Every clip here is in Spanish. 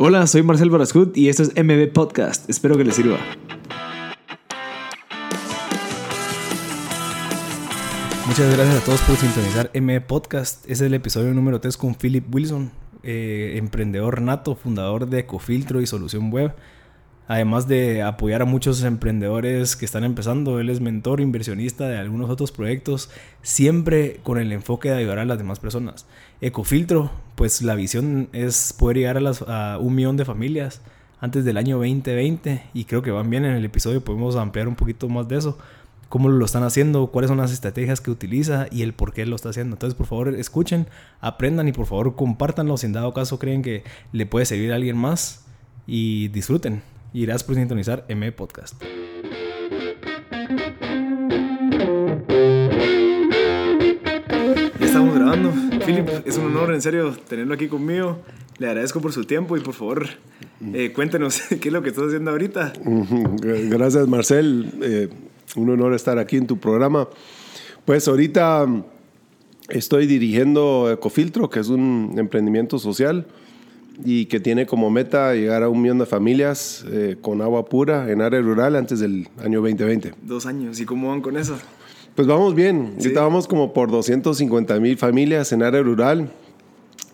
Hola, soy Marcel Barascut y esto es MB Podcast. Espero que les sirva. Muchas gracias a todos por sintonizar MB Podcast. Es el episodio número 3 con Philip Wilson, eh, emprendedor nato, fundador de Ecofiltro y Solución Web. Además de apoyar a muchos emprendedores que están empezando, él es mentor, inversionista de algunos otros proyectos, siempre con el enfoque de ayudar a las demás personas. Ecofiltro, pues la visión es poder llegar a, un millón de familias antes del año 2020 y creo que van bien en el episodio, podemos ampliar un poquito más de eso, cómo lo están haciendo, cuáles son las estrategias que utiliza y el por qué lo está haciendo. Entonces, por favor, escuchen, aprendan y por favor compártanlo si en dado caso creen que le puede servir a alguien más y disfruten y gracias por sintonizar M Podcast. Ya estamos grabando. Philip, es un honor en serio tenerlo aquí conmigo. Le agradezco por su tiempo y por favor eh, cuéntenos qué es lo que estás haciendo ahorita. Gracias Marcel, eh, un honor estar aquí en tu programa. Pues ahorita estoy dirigiendo Ecofiltro, que es un emprendimiento social y que tiene como meta llegar a un millón de familias eh, con agua pura en área rural antes del año 2020. Dos años, ¿y cómo van con eso? Pues vamos bien, estábamos como por 250 mil familias en área rural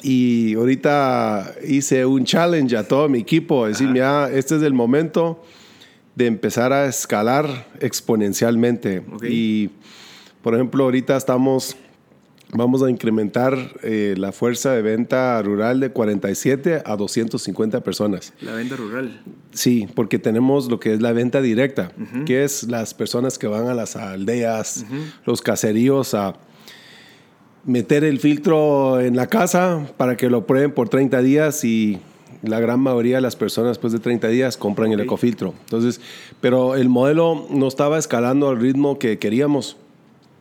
y ahorita hice un challenge a todo mi equipo, decir, ya este es el momento de empezar a escalar exponencialmente. Y, por ejemplo, ahorita estamos vamos a incrementar eh, la fuerza de venta rural de 47 a 250 personas. La venta rural. Sí, porque tenemos lo que es la venta directa, que es las personas que van a las aldeas, los caseríos a meter el filtro en la casa para que lo prueben por 30 días y la gran mayoría de las personas después de 30 días compran el ecofiltro. Entonces, pero el modelo no estaba escalando al ritmo que queríamos.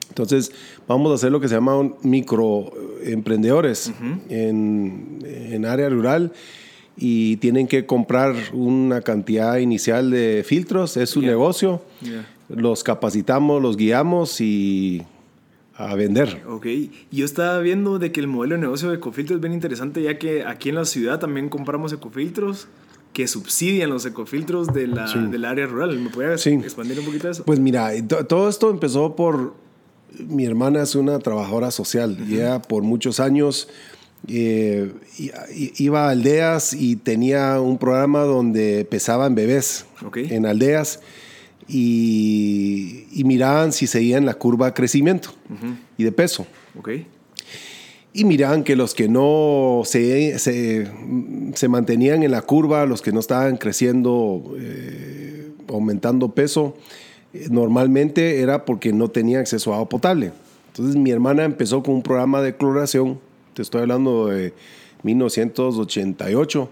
Entonces, vamos a hacer lo que se llama microemprendedores en, en, área rural y tienen que comprar una cantidad inicial de filtros, es su negocio. Los capacitamos, los guiamos y a vender. Ok, yo estaba viendo de que el modelo de negocio de ecofiltros es bien interesante, ya que aquí en la ciudad también compramos ecofiltros que subsidian los ecofiltros de la, del área rural. ¿Me puedes expandir un poquito eso? Pues mira, todo esto empezó por mi hermana es una trabajadora social y ella por muchos años eh, iba a aldeas y tenía un programa donde pesaban bebés en aldeas y, miraban si seguían la curva de crecimiento y de peso. Y miraban que los que no se, se, mantenían en la curva, los que no estaban creciendo, eh, aumentando peso, normalmente era porque no tenía acceso a agua potable. Entonces mi hermana empezó con un programa de cloración, te estoy hablando de 1988,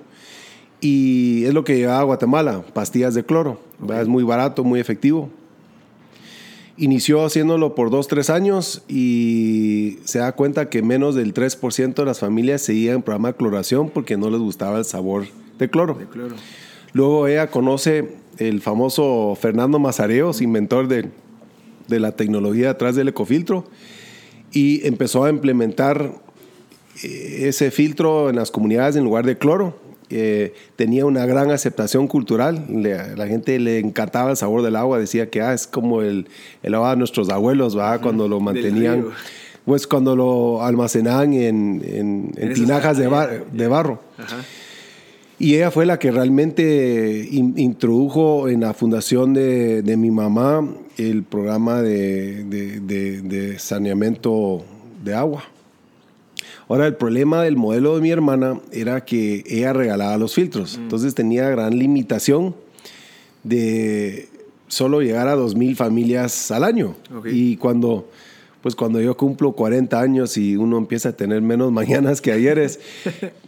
y es lo que llevaba a Guatemala, pastillas de cloro. Es muy barato, muy efectivo. Inició haciéndolo por dos, tres años y se da cuenta que menos del 3% de las familias seguían el programa de cloración porque no les gustaba el sabor de cloro. De cloro. Luego ella conoce el famoso Fernando Mazareos, inventor de, la tecnología atrás del ecofiltro, y empezó a implementar eh, ese filtro en las comunidades en lugar de cloro. Eh, tenía una gran aceptación cultural, la gente le encantaba el sabor del agua, decía que ah, es como el, el agua de nuestros abuelos, cuando lo mantenían, pues cuando lo almacenaban en, tinajas de, de barro. Y ella fue la que realmente introdujo en la fundación de, mi mamá el programa de, saneamiento de agua. Ahora, el problema del modelo de mi hermana era que ella regalaba los filtros. Mm. Entonces tenía gran limitación de solo llegar a 2.000 familias al año. Y cuando, pues cuando yo cumplo 40 años y uno empieza a tener menos mañanas que ayeres,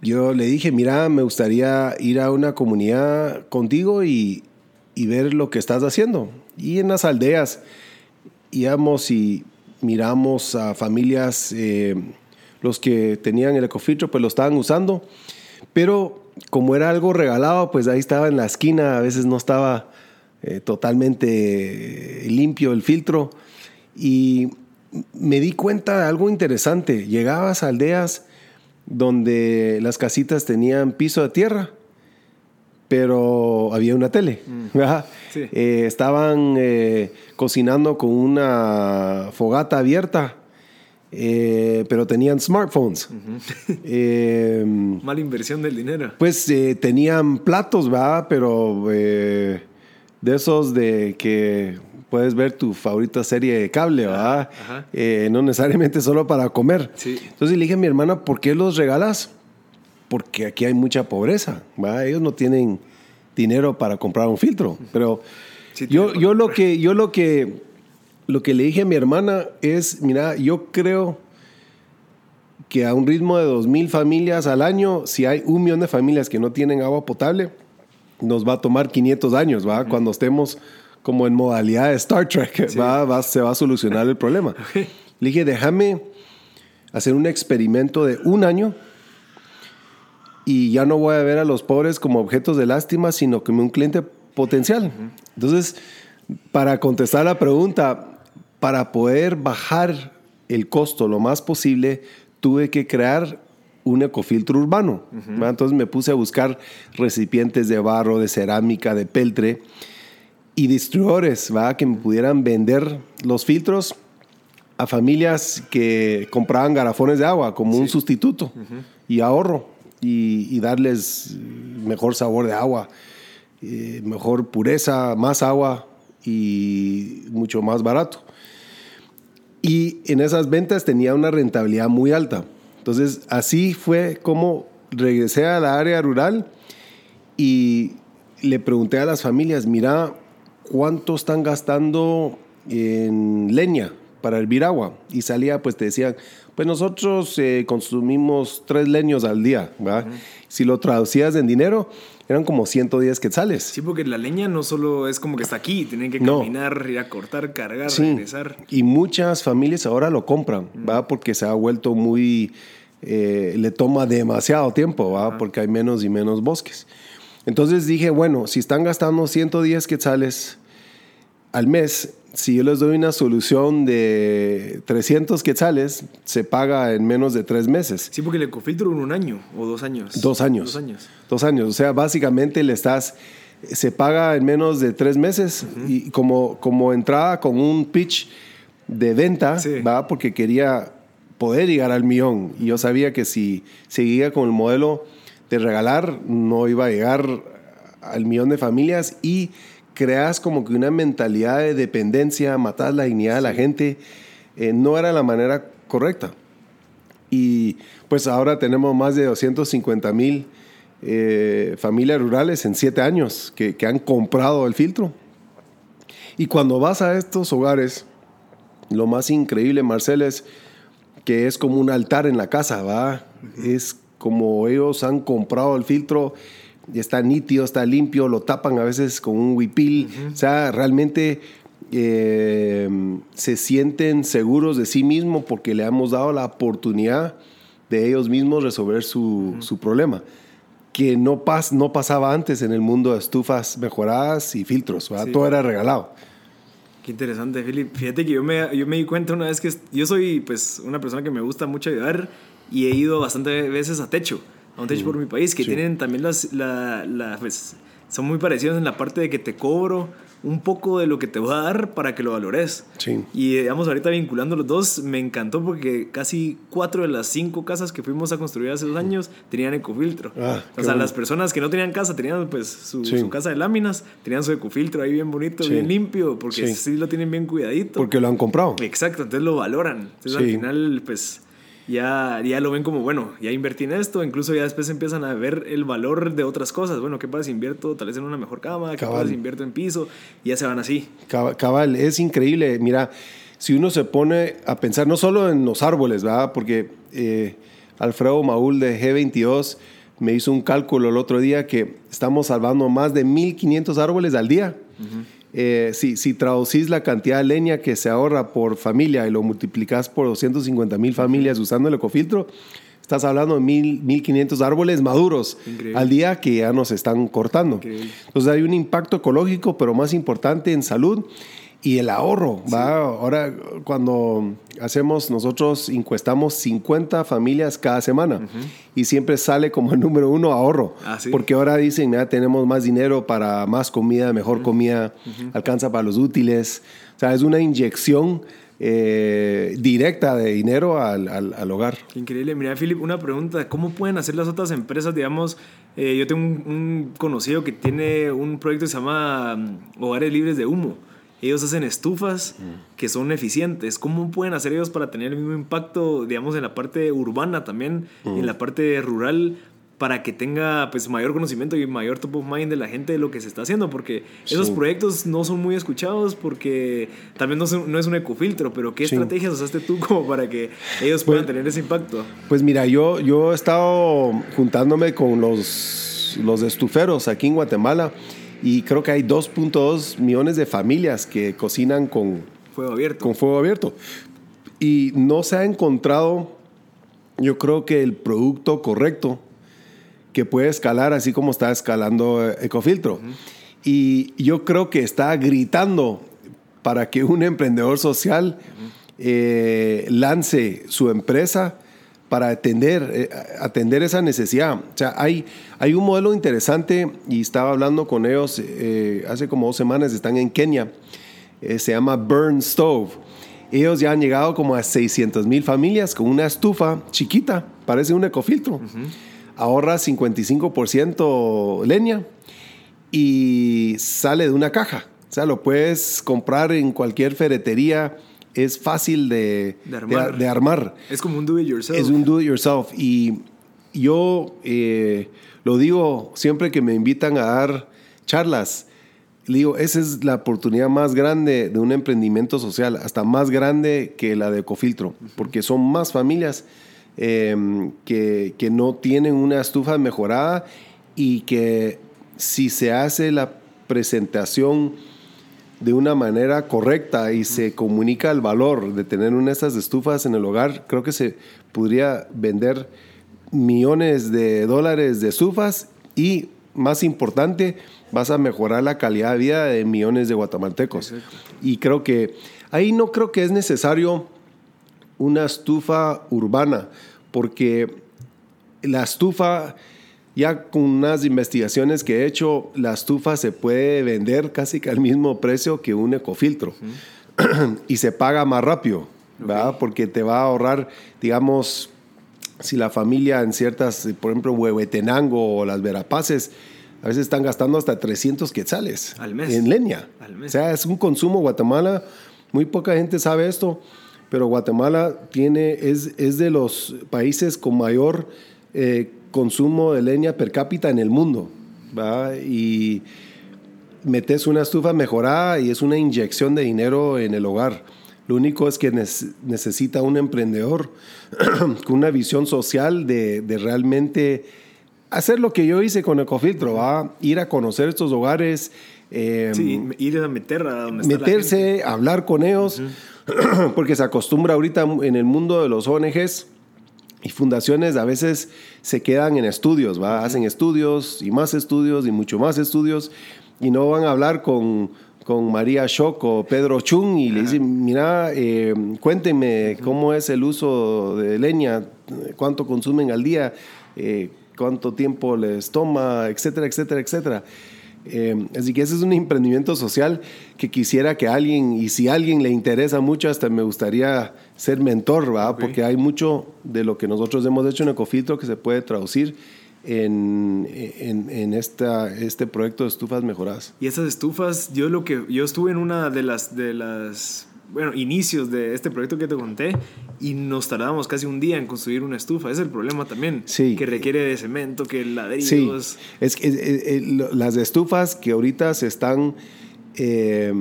yo le dije, mira, me gustaría ir a una comunidad contigo y, ver lo que estás haciendo. Y en las aldeas íbamos y miramos a familias, eh, los que tenían el ecofiltro, pues lo estaban usando. Pero como era algo regalado, pues ahí estaba en la esquina, a veces no estaba eh, totalmente limpio el filtro. Y me di cuenta de algo interesante. Llegabas a aldeas donde las casitas tenían piso de tierra, pero había una tele. Sí. Eh, estaban eh, cocinando con una fogata abierta, eh, pero tenían smartphones. Eh, Mala inversión del dinero. pues eh, tenían platos, ¿verdad? Pero de esos de que puedes ver tu favorita serie de cable, ¿verdad? ajá. Eh, no necesariamente solo para comer. Sí. Entonces le dije a mi hermana, ¿por qué los regalas? Porque aquí hay mucha pobreza, ¿verdad? Ellos no tienen dinero para comprar un filtro. Pero Sí, yo, yo lo que, yo lo que, lo que le dije a mi hermana es, mira, yo creo que a un ritmo de 2.000 familias al año, si hay un millón de familias que no tienen agua potable, nos va a tomar 500 años, ¿va? Cuando estemos como en modalidad de Star Trek, ¿va? Va- se va a solucionar el problema. Le dije, déjame hacer un experimento de un año y ya no voy a ver a los pobres como objetos de lástima, sino como un cliente potencial. Entonces, para contestar la pregunta, para poder bajar el costo lo más posible, tuve que crear un ecofiltro urbano. ¿va? Entonces me puse a buscar recipientes de barro, de cerámica, de peltre y distribuidores ¿va? que me pudieran vender los filtros a familias que compraban garrafones de agua como un sustituto y ahorro y, y darles mejor sabor de agua, eh, mejor pureza, más agua y mucho más barato. Y en esas ventas tenía una rentabilidad muy alta. Entonces así fue como regresé a la área rural y le pregunté a las familias, mira, ¿cuánto están gastando en leña para hervir agua? Y salía, pues te decían, pues nosotros eh, consumimos tres leños al día, ¿verdad? Si lo traducías en dinero, eran como 110 quetzales. Sí, porque la leña no solo es como que está aquí, tienen que No. caminar, ir a cortar, cargar, Sí. regresar. Y muchas familias ahora lo compran, ¿va? Porque se ha vuelto muy... eh, le toma demasiado tiempo, ¿va? Porque hay menos y menos bosques. Entonces dije, bueno, si están gastando 110 quetzales al mes, si yo les doy una solución de 300 quetzales, se paga en menos de tres meses. Sí, porque el ecofiltro en un año o dos años. Dos años. Dos años. Dos años. O sea, básicamente le estás. Se paga en menos de tres meses y como, como entraba con un pitch de venta, Sí. ¿va? Porque quería poder llegar al millón. Y yo sabía que si seguía con el modelo de regalar, no iba a llegar al millón de familias y creas como que una mentalidad de dependencia, matar la dignidad de la gente, eh, no era la manera correcta. Y pues ahora tenemos más de 250 mil eh, familias rurales en siete años que, que han comprado el filtro. Y cuando vas a estos hogares, lo más increíble, Marcel, es que es como un altar en la casa, ¿va? Es como ellos han comprado el filtro, y está nítido, está limpio, lo tapan a veces con un huipil. O sea, realmente eh, se sienten seguros de sí mismos porque le hemos dado la oportunidad de ellos mismos resolver su, su problema. Que no, pas, no pasaba antes en el mundo de estufas mejoradas y filtros. Sí. todo era regalado. Qué interesante, Philip. Fíjate que yo me, yo me di cuenta una vez que yo soy pues una persona que me gusta mucho ayudar y he ido bastante veces a Techo, a un Techo por mi país, que sí. tienen también las, la, la, pues, son muy parecidos en la parte de que te cobro un poco de lo que te voy a dar para que lo valores. Sí. Y digamos, ahorita vinculando los dos, me encantó porque casi cuatro de las cinco casas que fuimos a construir hace dos años tenían ecofiltro. Ah, o sea, bueno. las personas que no tenían casa tenían pues su, Sí. su casa de láminas, tenían su ecofiltro ahí bien bonito, Sí. bien limpio, porque Sí. lo tienen bien cuidadito. Porque lo han comprado. Exacto, entonces lo valoran. Entonces al final, pues ya, ya lo ven como, bueno, ya invertí en esto, incluso ya después empiezan a ver el valor de otras cosas. Bueno, ¿qué pasa si invierto tal vez en una mejor cama? ¿Qué pasa si invierto en piso? Y ya se van así. Cab- Cabal, es increíble. Mira, si uno se pone a pensar no solo en los árboles, ¿verdad? Porque eh, Alfredo Maúl de G22 me hizo un cálculo el otro día que estamos salvando más de 1.500 árboles al día. Eh, si, si traducís la cantidad de leña que se ahorra por familia y lo multiplicas por 250 mil familias usando el ecofiltro, estás hablando de 1.000, 1.500 árboles maduros Increíble. al día que ya nos están cortando. Increíble. Entonces hay un impacto ecológico, pero más importante en salud. Y el ahorro, ¿va? Ahora, cuando hacemos, nosotros encuestamos 50 familias cada semana y siempre sale como el número uno ahorro. Ah, ¿sí? Porque ahora dicen, ya tenemos más dinero para más comida, mejor comida, alcanza para los útiles. O sea, es una inyección eh, directa de dinero al, al- al hogar. Increíble. Mira, Philip, una pregunta. ¿Cómo pueden hacer las otras empresas? Digamos, eh, yo tengo un, un conocido que tiene un proyecto que se llama mm, Hogares Libres de Humo. Ellos hacen estufas que son eficientes. ¿Cómo pueden hacer ellos para tener el mismo impacto, digamos, en la parte urbana también, en la parte rural, para que tenga pues mayor conocimiento y mayor top of mind de la gente de lo que se está haciendo? Porque esos Sí. proyectos no son muy escuchados porque también no, son- no es un ecofiltro, pero ¿qué Sí. estrategias usaste tú como para que ellos puedan tener ese impacto? Pues mira, yo, yo he estado juntándome con los, los estuferos aquí en Guatemala y creo que hay 2.2 millones de familias que cocinan con, Fuego abierto. con fuego abierto. Y no se ha encontrado, yo creo que el producto correcto que puede escalar así como está escalando eh, Ecofiltro. Y yo creo que está gritando para que un emprendedor social eh, lance su empresa para atender, eh, atender esa necesidad. O sea, hay, hay un modelo interesante y estaba hablando con ellos eh, hace como dos semanas, están en Kenia, eh, se llama Burn Stove. Ellos ya han llegado como a 600 mil familias con una estufa chiquita, parece un ecofiltro. Ahorra 55% leña y sale de una caja. O sea, lo puedes comprar en cualquier ferretería. Es fácil de, De armar. de- de armar. Es como un do it yourself. Es un do it yourself. Y yo eh, lo digo siempre que me invitan a dar charlas. Le digo, esa es la oportunidad más grande de un emprendimiento social, hasta más grande que la de Ecofiltro, porque son más familias eh, que, que no tienen una estufa mejorada y que si se hace la presentación de una manera correcta y se comunica el valor de tener una de estas estufas en el hogar, creo que se podría vender millones de dólares de estufas y, más importante, vas a mejorar la calidad de vida de millones de guatemaltecos. Y creo que ahí no creo que es necesario una estufa urbana, porque la estufa, ya con unas investigaciones que he hecho, la estufa se puede vender casi que al mismo precio que un ecofiltro y se paga más rápido, ¿verdad? Porque te va a ahorrar, digamos, si la familia en ciertas, por ejemplo, Huehuetenango o las Verapaces, a veces están gastando hasta 300 quetzales Al mes. en leña. Al mes. O sea, es un consumo. Guatemala, muy poca gente sabe esto, pero Guatemala tiene, es, es de los países con mayor eh, consumo de leña per cápita en el mundo. ¿va? Y metes una estufa mejorada y es una inyección de dinero en el hogar. Lo único es que necesita un emprendedor con una visión social de, de realmente hacer lo que yo hice con Ecofiltro, ¿va? ir a conocer estos hogares, eh, Sí, ir a meter a donde está la gente. meterse, hablar con ellos, porque se acostumbra ahorita en el mundo de los ONGs y fundaciones a veces se quedan en estudios, ¿va? hacen estudios y más estudios y mucho más estudios y no van a hablar con, con María Shock o Pedro Chung y le dicen, mira, eh, cuéntenme cómo es el uso de leña, cuánto consumen al día, eh, cuánto tiempo les toma, etcétera, etcétera, etcétera. Eh, así que ese es un emprendimiento social que quisiera que alguien, y si a alguien le interesa mucho, hasta me gustaría ser mentor, ¿va? porque hay mucho de lo que nosotros hemos hecho en Ecofiltro que se puede traducir en, en, en esta, este proyecto de estufas mejoradas. Y esas estufas, yo lo que yo estuve en una de las de las bueno, inicios de este proyecto que te conté y nos tardamos casi un día en construir una estufa. Es el problema también, Sí. que requiere de cemento, que ladrillos. Sí, es que eh, eh, lo- las estufas que ahorita se están eh,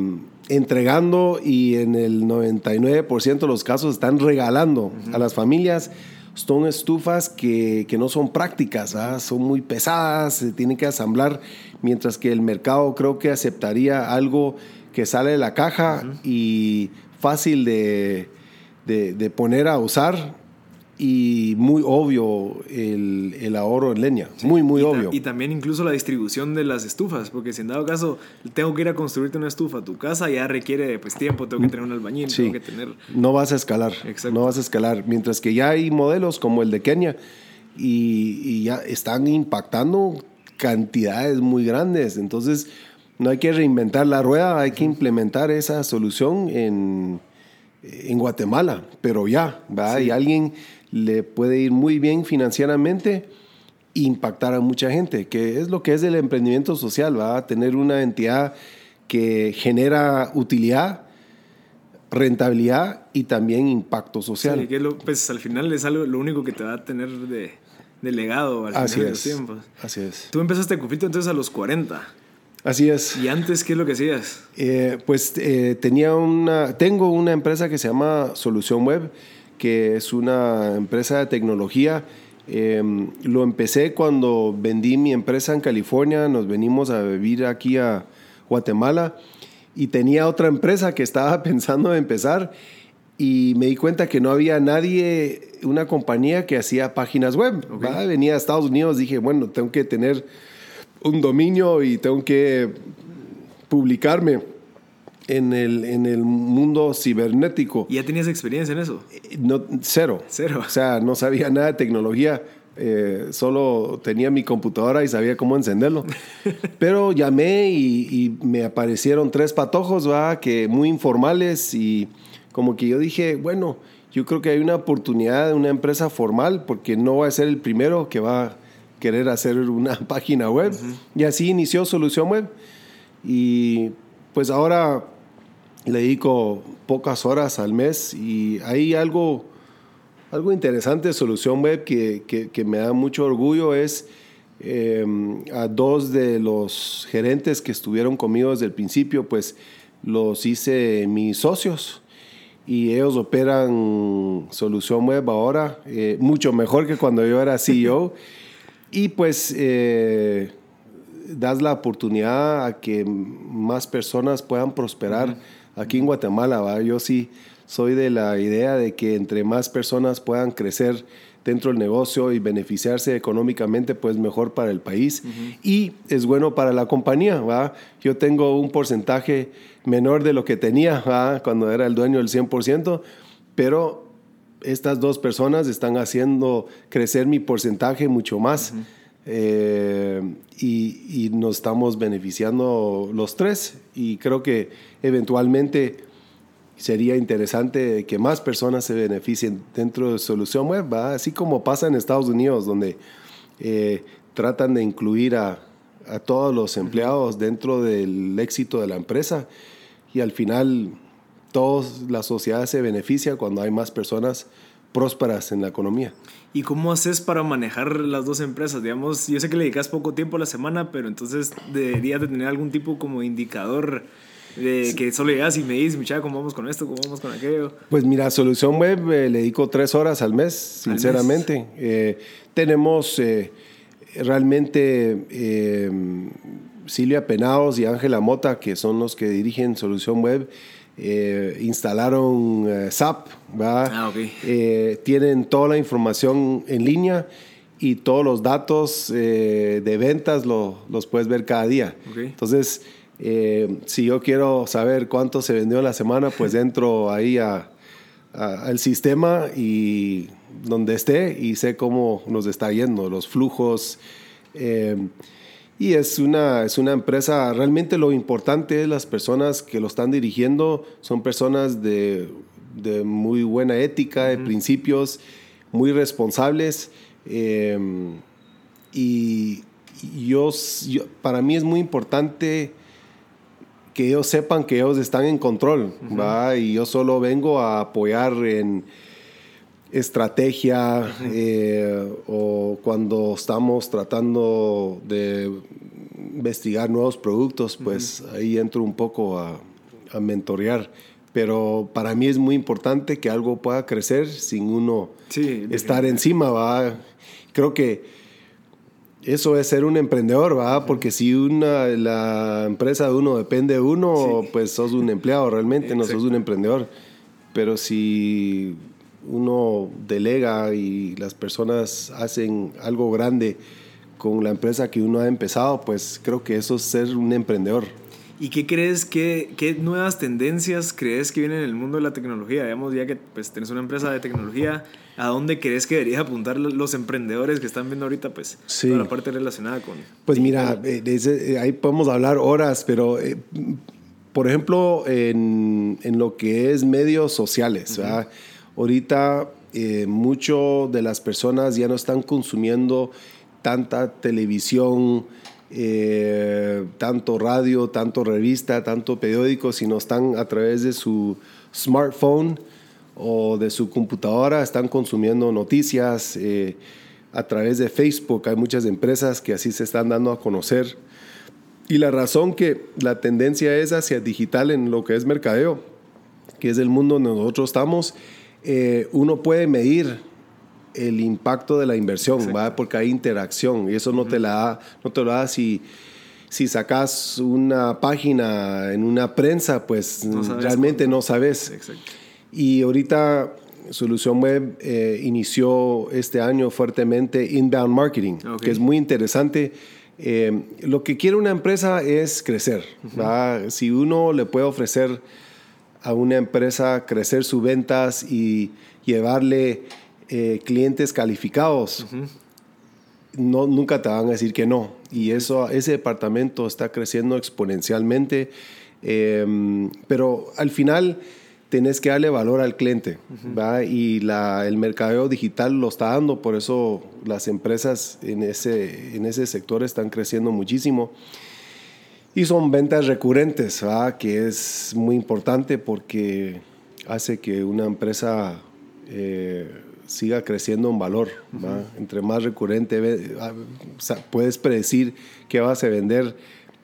entregando y en el 99% de los casos están regalando a las familias son estufas que, que no son prácticas, ¿ah? son muy pesadas, se tienen que asamblar, mientras que el mercado creo que aceptaría algo que sale de la caja y fácil de, de- de poner a usar y muy obvio el, el ahorro en leña. Muy, muy y obvio. Y también incluso la distribución de las estufas, porque si en dado caso tengo que ir a construirte una estufa a tu casa, ya requiere pues tiempo, tengo que tener un albañil, Sí. tengo que tener... No vas a escalar. Exacto. No vas a escalar. Mientras que ya hay modelos como el de Kenia y, y ya están impactando cantidades muy grandes. Entonces, no hay que reinventar la rueda, hay que implementar esa solución en, en Guatemala, pero ya, ¿va? Y alguien le puede ir muy bien financieramente e impactar a mucha gente, que es lo que es el emprendimiento social, va a tener una entidad que genera utilidad, rentabilidad y también impacto social. Sí, que lo- pues al final es algo, lo único que te va a tener de, de legado al Así final de los es. tiempos. Así es. Tú empezaste Cufito entonces a los 40. Así es. ¿Y antes qué es lo que hacías? Eh, pues eh, tenía una, tengo una empresa que se llama Solución Web, que es una empresa de tecnología. Eh, lo empecé cuando vendí mi empresa en California, nos venimos a vivir aquí a Guatemala y tenía otra empresa que estaba pensando en empezar y me di cuenta que no había nadie, una compañía que hacía páginas web. Ok. ¿va? Venía a Estados Unidos, dije, bueno, tengo que tener un dominio y tengo que publicarme en el, en el mundo cibernético. ¿Y ya tenías experiencia en eso? No, cero. Cero. O sea, no sabía nada de tecnología. eh, solo tenía mi computadora y sabía cómo encenderlo. Pero llamé y, y me aparecieron tres patojos, ¿va? Que muy informales y como que yo dije, bueno, yo creo que hay una oportunidad de una empresa formal porque no voy a ser el primero que va a querer hacer una página web. Y así inició Solución Web. Y pues ahora le dedico pocas horas al mes y hay algo, algo interesante de Solución Web que, que- que me da mucho orgullo es eh, a dos de los gerentes que estuvieron conmigo desde el principio, pues los hice mis socios y ellos operan Solución Web ahora eh, mucho mejor que cuando yo era CEO y pues eh, das la oportunidad a que más personas puedan prosperar aquí en Guatemala. ¿va? Yo sí soy de la idea de que entre más personas puedan crecer dentro del negocio y beneficiarse económicamente, pues mejor para el país y es bueno para la compañía. ¿va? Yo tengo un porcentaje menor de lo que tenía ¿va? cuando era el dueño del 100%, pero estas dos personas están haciendo crecer mi porcentaje mucho más. Eh, y, y nos estamos beneficiando los tres. Y creo que eventualmente sería interesante que más personas se beneficien dentro de Solución Web, ¿va? así como pasa en Estados Unidos, donde eh, tratan de incluir a, a todos los empleados dentro del éxito de la empresa. Y al final, toda la sociedad se beneficia cuando hay más personas prósperas en la economía. ¿Y cómo haces para manejar las dos empresas? Digamos, yo sé que le dedicas poco tiempo a la semana, pero entonces deberías de tener algún tipo como indicador de que solo llegas y me dices, muchacha, ¿cómo vamos con esto? ¿Cómo vamos con aquello? Pues mira, Solución Web eh, le dedico tres horas al mes, Al mes. sinceramente. Eh, tenemos eh, realmente eh, Silvia Penados y Ángela Mota, que son los que dirigen Solución Web, eh, instalaron eh, SAP, ¿va? Ah, ok. Eh, tienen toda la información en línea y todos los datos eh, de ventas lo- los puedes ver cada día. Ok. Entonces, eh, si yo quiero saber cuánto se vendió en la semana, pues entro ahí a- a- al sistema y donde esté y sé cómo nos está yendo, los flujos. Y es una, es una empresa, realmente lo importante es las personas que lo están dirigiendo, son personas de, de muy buena ética, de principios, muy responsables. eh, y yo, yo- para mí es muy importante que ellos sepan que ellos están en control, ¿va? Y yo solo vengo a apoyar en estrategia eh, o cuando estamos tratando de investigar nuevos productos, pues ahí entro un poco a, a mentorear. Pero para mí es muy importante que algo pueda crecer sin uno Sí, estar encima, ¿va? Creo que eso es ser un emprendedor, ¿va? Porque si una, la empresa de uno depende de uno, Sí. pues sos un empleado realmente, no sos un emprendedor. Pero si uno delega y las personas hacen algo grande con la empresa que uno ha empezado, pues creo que eso es ser un emprendedor. ¿Y qué crees, qué, qué nuevas tendencias crees que vienen en el mundo de la tecnología? Digamos, ya que pues, tienes una empresa de tecnología, ¿a dónde crees que deberían apuntar los emprendedores que están viendo ahorita pues, toda la parte relacionada con... Pues mira, eh, eh, ahí podemos hablar horas, pero eh, por ejemplo, en, en, lo que es medios sociales, ahorita eh, mucho de las personas ya no están consumiendo tanta televisión, eh, tanto radio, tanto revista, tanto periódico, sino están a través de su smartphone o de su computadora, están consumiendo noticias. Eh, a través de Facebook hay muchas empresas que así se están dando a conocer. Y la razón que la tendencia es hacia digital en lo que es mercadeo, que es el mundo donde nosotros estamos, eh, uno puede medir el impacto de la inversión, ¿va? porque hay interacción y eso no te la da, no te lo da si, si sacas una página en una prensa, pues realmente no sabes. Y ahorita Solución Web eh, inició este año fuertemente inbound marketing, que es muy interesante. Eh, lo que quiere una empresa es crecer. Si uno le puede ofrecer a una empresa crecer sus ventas y llevarle eh, clientes calificados, no, nunca te van a decir que no. Y eso, ese departamento está creciendo exponencialmente, em, pero al final tenés que darle valor al cliente, Y la, el mercadeo digital lo está dando, por eso las empresas en ese, en ese sector están creciendo muchísimo. Y son ventas recurrentes, que es muy importante porque hace que una empresa eh, siga creciendo en valor. Entre más recurrente, ah, puedes predecir qué vas a vender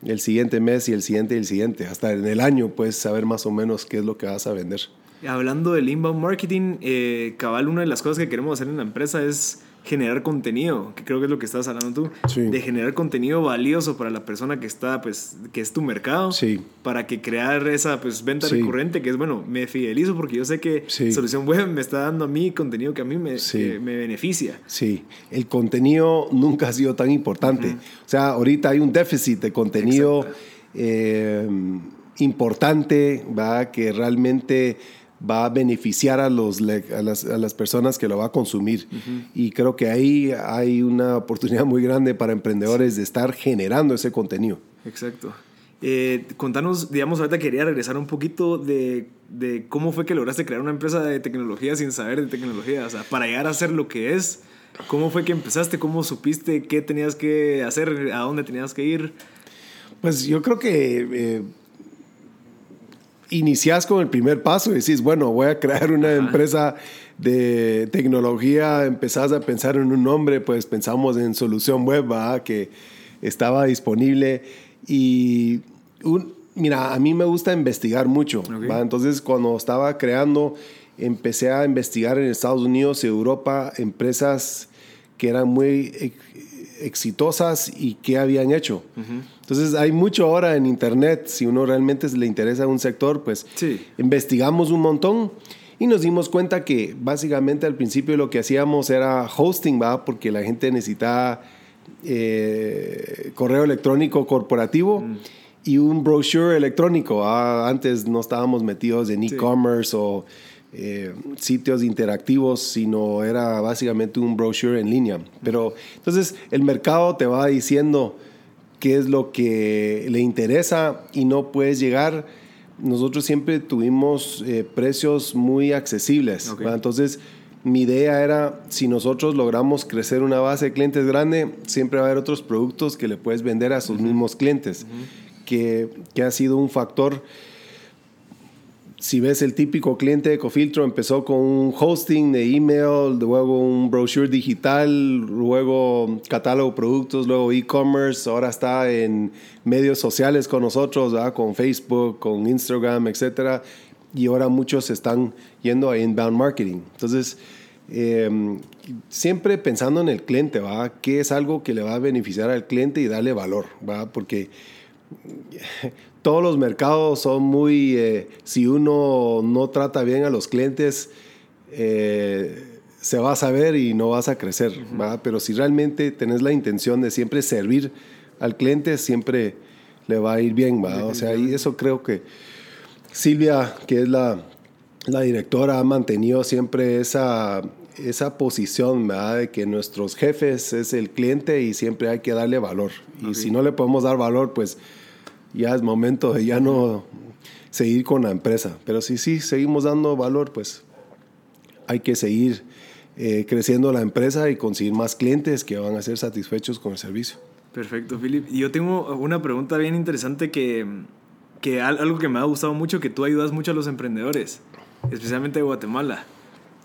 el siguiente mes y el siguiente y el siguiente. Hasta en el año puedes saber más o menos qué es lo que vas a vender. Hablando del inbound marketing, eh, cabal, una de las cosas que queremos hacer en la empresa es generar contenido, que creo que es lo que estás hablando tú, de generar contenido valioso para la persona que está, pues, que es tu mercado, sí. para que crear esa, pues, venta recurrente, que es, bueno, me fidelizo porque yo sé que Solución Web me está dando a mí contenido que a mí me, me beneficia. Sí, el contenido nunca ha sido tan importante. O sea, ahorita hay un déficit de contenido eh, importante, ¿va? Que realmente va a beneficiar a, los, a, las, a las personas que lo va a consumir. Y creo que ahí hay una oportunidad muy grande para emprendedores de estar generando ese contenido. Exacto. Eh, contanos, digamos, ahorita quería regresar un poquito de, de, cómo fue que lograste crear una empresa de tecnología sin saber de tecnología, o sea, para llegar a ser lo que es. ¿Cómo fue que empezaste? ¿Cómo supiste qué tenías que hacer? ¿A dónde tenías que ir? Pues yo creo que eh, inicias con el primer paso y decís, bueno, voy a crear una empresa de tecnología, empezás a pensar en un nombre, pues pensamos en Solución Web, que estaba disponible. Y mira, a mí me gusta investigar mucho, entonces cuando estaba creando, empecé a investigar en Estados Unidos y Europa empresas que eran muy exitosas y qué habían hecho. Entonces hay mucho ahora en Internet, si uno realmente le interesa un sector, pues investigamos un montón y nos dimos cuenta que básicamente al principio lo que hacíamos era hosting, ¿va? Porque la gente necesitaba eh, correo electrónico corporativo. Mm. Y un brochure electrónico. Antes no estábamos metidos en e-commerce o eh, sitios interactivos, sino era básicamente un brochure en línea. Pero entonces el mercado te va diciendo qué es lo que le interesa y no puedes llegar. Nosotros siempre tuvimos eh, precios muy accesibles. Entonces, mi idea era, si nosotros logramos crecer una base de clientes grande, siempre va a haber otros productos que le puedes vender a sus mismos clientes, que, que, ha sido un factor si ves el típico cliente de Ecofiltro, empezó con un hosting de email, luego un brochure digital, luego catálogo de productos, luego e-commerce, ahora está en medios sociales con nosotros, con Facebook, con Instagram, etc. Y ahora muchos están yendo a inbound marketing. Entonces, em, siempre pensando en el cliente, ¿va? ¿Qué es algo que le va a beneficiar al cliente y darle valor? ¿va? Porque todos los mercados son muy, eh, si uno no trata bien a los clientes, eh, se va a saber y no vas a crecer. Pero si realmente tenés la intención de siempre servir al cliente, siempre le va a ir bien, ¿va? O sea, y eso creo que Silvia, que es la, la directora, ha mantenido siempre esa, esa posición, ¿verdad? De que nuestros jefes es el cliente y siempre hay que darle valor. Y si no le podemos dar valor, pues ya es momento de ya no seguir con la empresa. Pero si sí seguimos dando valor, pues hay que seguir eh, creciendo la empresa y conseguir más clientes que van a ser satisfechos con el servicio. Perfecto, Philip. Y yo tengo una pregunta bien interesante que, que algo que me ha gustado mucho, que tú ayudas mucho a los emprendedores, especialmente de Guatemala.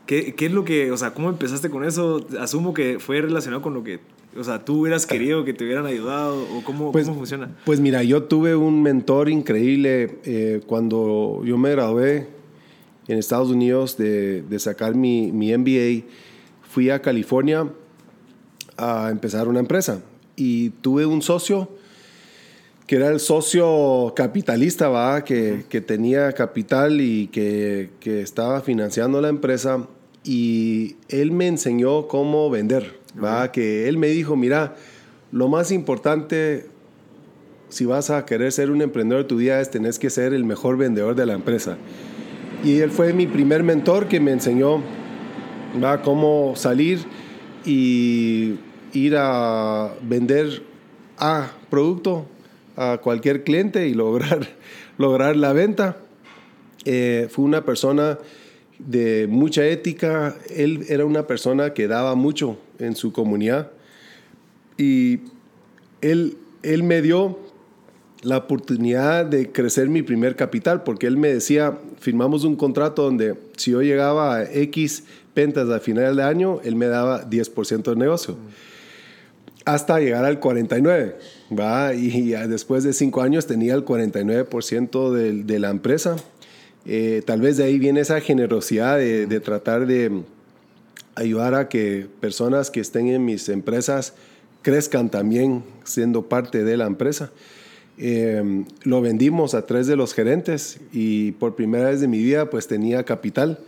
¿Qué, ¿Qué, es lo que, o sea, cómo empezaste con eso? Asumo que fue relacionado con lo que, o sea, tú hubieras querido que te hubieran ayudado o cómo, pues, cómo funciona. Pues mira, yo tuve un mentor increíble eh, cuando yo me gradué en Estados Unidos de, de sacar mi, mi, MBA. Fui a California a empezar una empresa y tuve un socio que era el socio capitalista, ¿va? Que, que tenía capital y que, que, estaba financiando la empresa. Y él me enseñó cómo vender, ¿va? Que él me dijo, mira, lo más importante si vas a querer ser un emprendedor de tu vida es tenés que ser el mejor vendedor de la empresa. Y él fue mi primer mentor que me enseñó ¿va? cómo salir y ir a vender a producto a cualquier cliente y lograr, lograr la venta. Eh, fue una persona de mucha ética, él era una persona que daba mucho en su comunidad y él, él me dio la oportunidad de crecer mi primer capital, porque él me decía, firmamos un contrato donde si yo llegaba a X ventas a final de año, él me daba 10% del negocio. Hasta llegar al 49, ¿va? Y, después de cinco años tenía el 49% de, de, la empresa. Eh, tal vez de ahí viene esa generosidad de, de tratar de ayudar a que personas que estén en mis empresas crezcan también siendo parte de la empresa. Eh, lo vendimos a tres de los gerentes y por primera vez de mi vida pues tenía capital.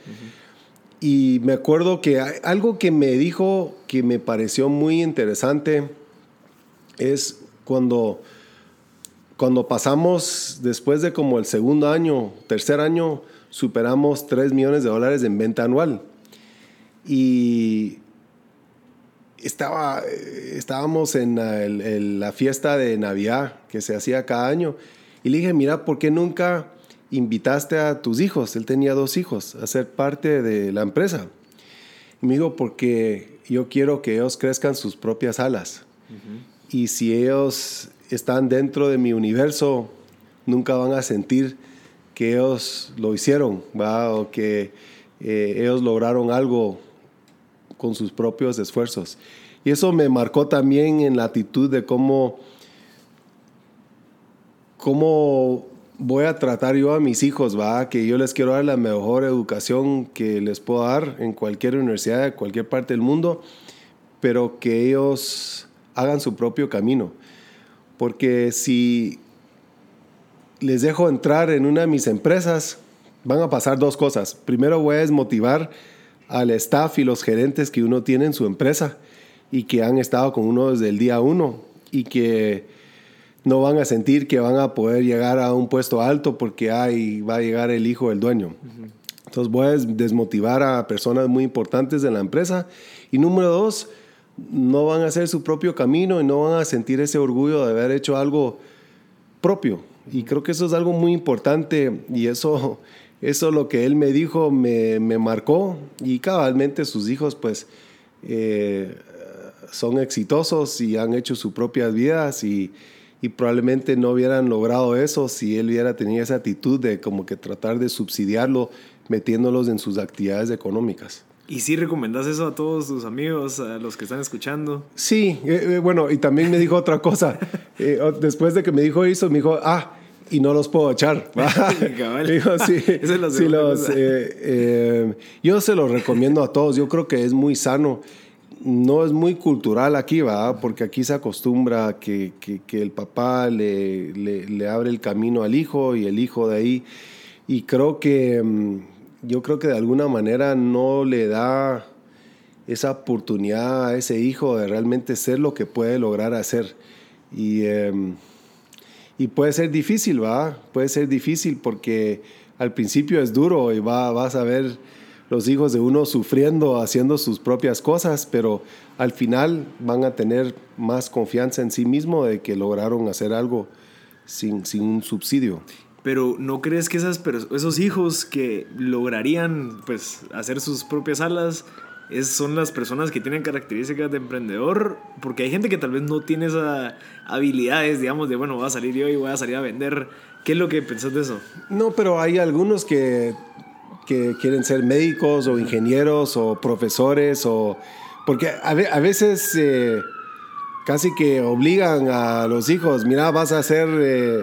Y me acuerdo que algo que me dijo que me pareció muy interesante es cuando, cuando pasamos después de como el segundo año, tercer año, superamos 3 millones de dólares en venta anual. Y estaba, estábamos en la, fiesta de Navidad que se hacía cada año y le dije, mira, ¿por qué nunca invitaste a tus hijos? Él tenía dos hijos a ser parte de la empresa. Y me dijo, porque yo quiero que ellos crezcan sus propias alas. Y si ellos están dentro de mi universo, nunca van a sentir que ellos lo hicieron, ¿va? o que eh, ellos lograron algo con sus propios esfuerzos. Y eso me marcó también en la actitud de cómo, cómo voy a tratar yo a mis hijos, ¿va? que yo les quiero dar la mejor educación que les puedo dar en cualquier universidad de cualquier parte del mundo, pero que ellos hagan su propio camino. Porque si les dejo entrar en una de mis empresas, van a pasar dos cosas. Primero voy a desmotivar al staff y los gerentes que uno tiene en su empresa y que han estado con uno desde el día uno y que no van a sentir que van a poder llegar a un puesto alto porque ahí va a llegar el hijo del dueño. Entonces voy a desmotivar a personas muy importantes de la empresa. Y número dos, no van a hacer su propio camino y no van a sentir ese orgullo de haber hecho algo propio. Y creo que eso es algo muy importante y eso eso lo que él me dijo me, me marcó y cabalmente sus hijos pues eh, son exitosos y han hecho sus propias vidas y, y, probablemente no hubieran logrado eso si él hubiera tenido esa actitud de como que tratar de subsidiarlo metiéndolos en sus actividades económicas. ¿Y si recomendás eso a todos tus amigos, a los que están escuchando? Sí, eh, eh, bueno, y también me dijo otra cosa. después de que me dijo eso, me dijo, ah, y no los puedo echar. Digo, sí, sí los, eh, eh, yo se los recomiendo a todos. Yo creo que es muy sano. No es muy cultural aquí, ¿va? Porque aquí se acostumbra que, que, que el papá le, le, le, abre el camino al hijo y el hijo de ahí. Y creo que mm, yo creo que de alguna manera no le da esa oportunidad a ese hijo de realmente ser lo que puede lograr hacer. Y, em, y puede ser difícil, ¿va? Puede ser difícil porque al principio es duro y va, vas a ver los hijos de uno sufriendo, haciendo sus propias cosas, pero al final van a tener más confianza en sí mismo de que lograron hacer algo sin, sin un subsidio. Pero ¿no crees que esas, esos hijos que lograrían pues, hacer sus propias alas es, son las personas que tienen características de emprendedor? Porque hay gente que tal vez no tiene esas habilidades, digamos, de, bueno, voy a salir yo y voy a salir a vender. ¿Qué es lo que pensás de eso? No, pero hay algunos que, que quieren ser médicos o ingenieros o profesores o... Porque a, veces... Eh, casi que obligan a los hijos, mira, vas a ser eh,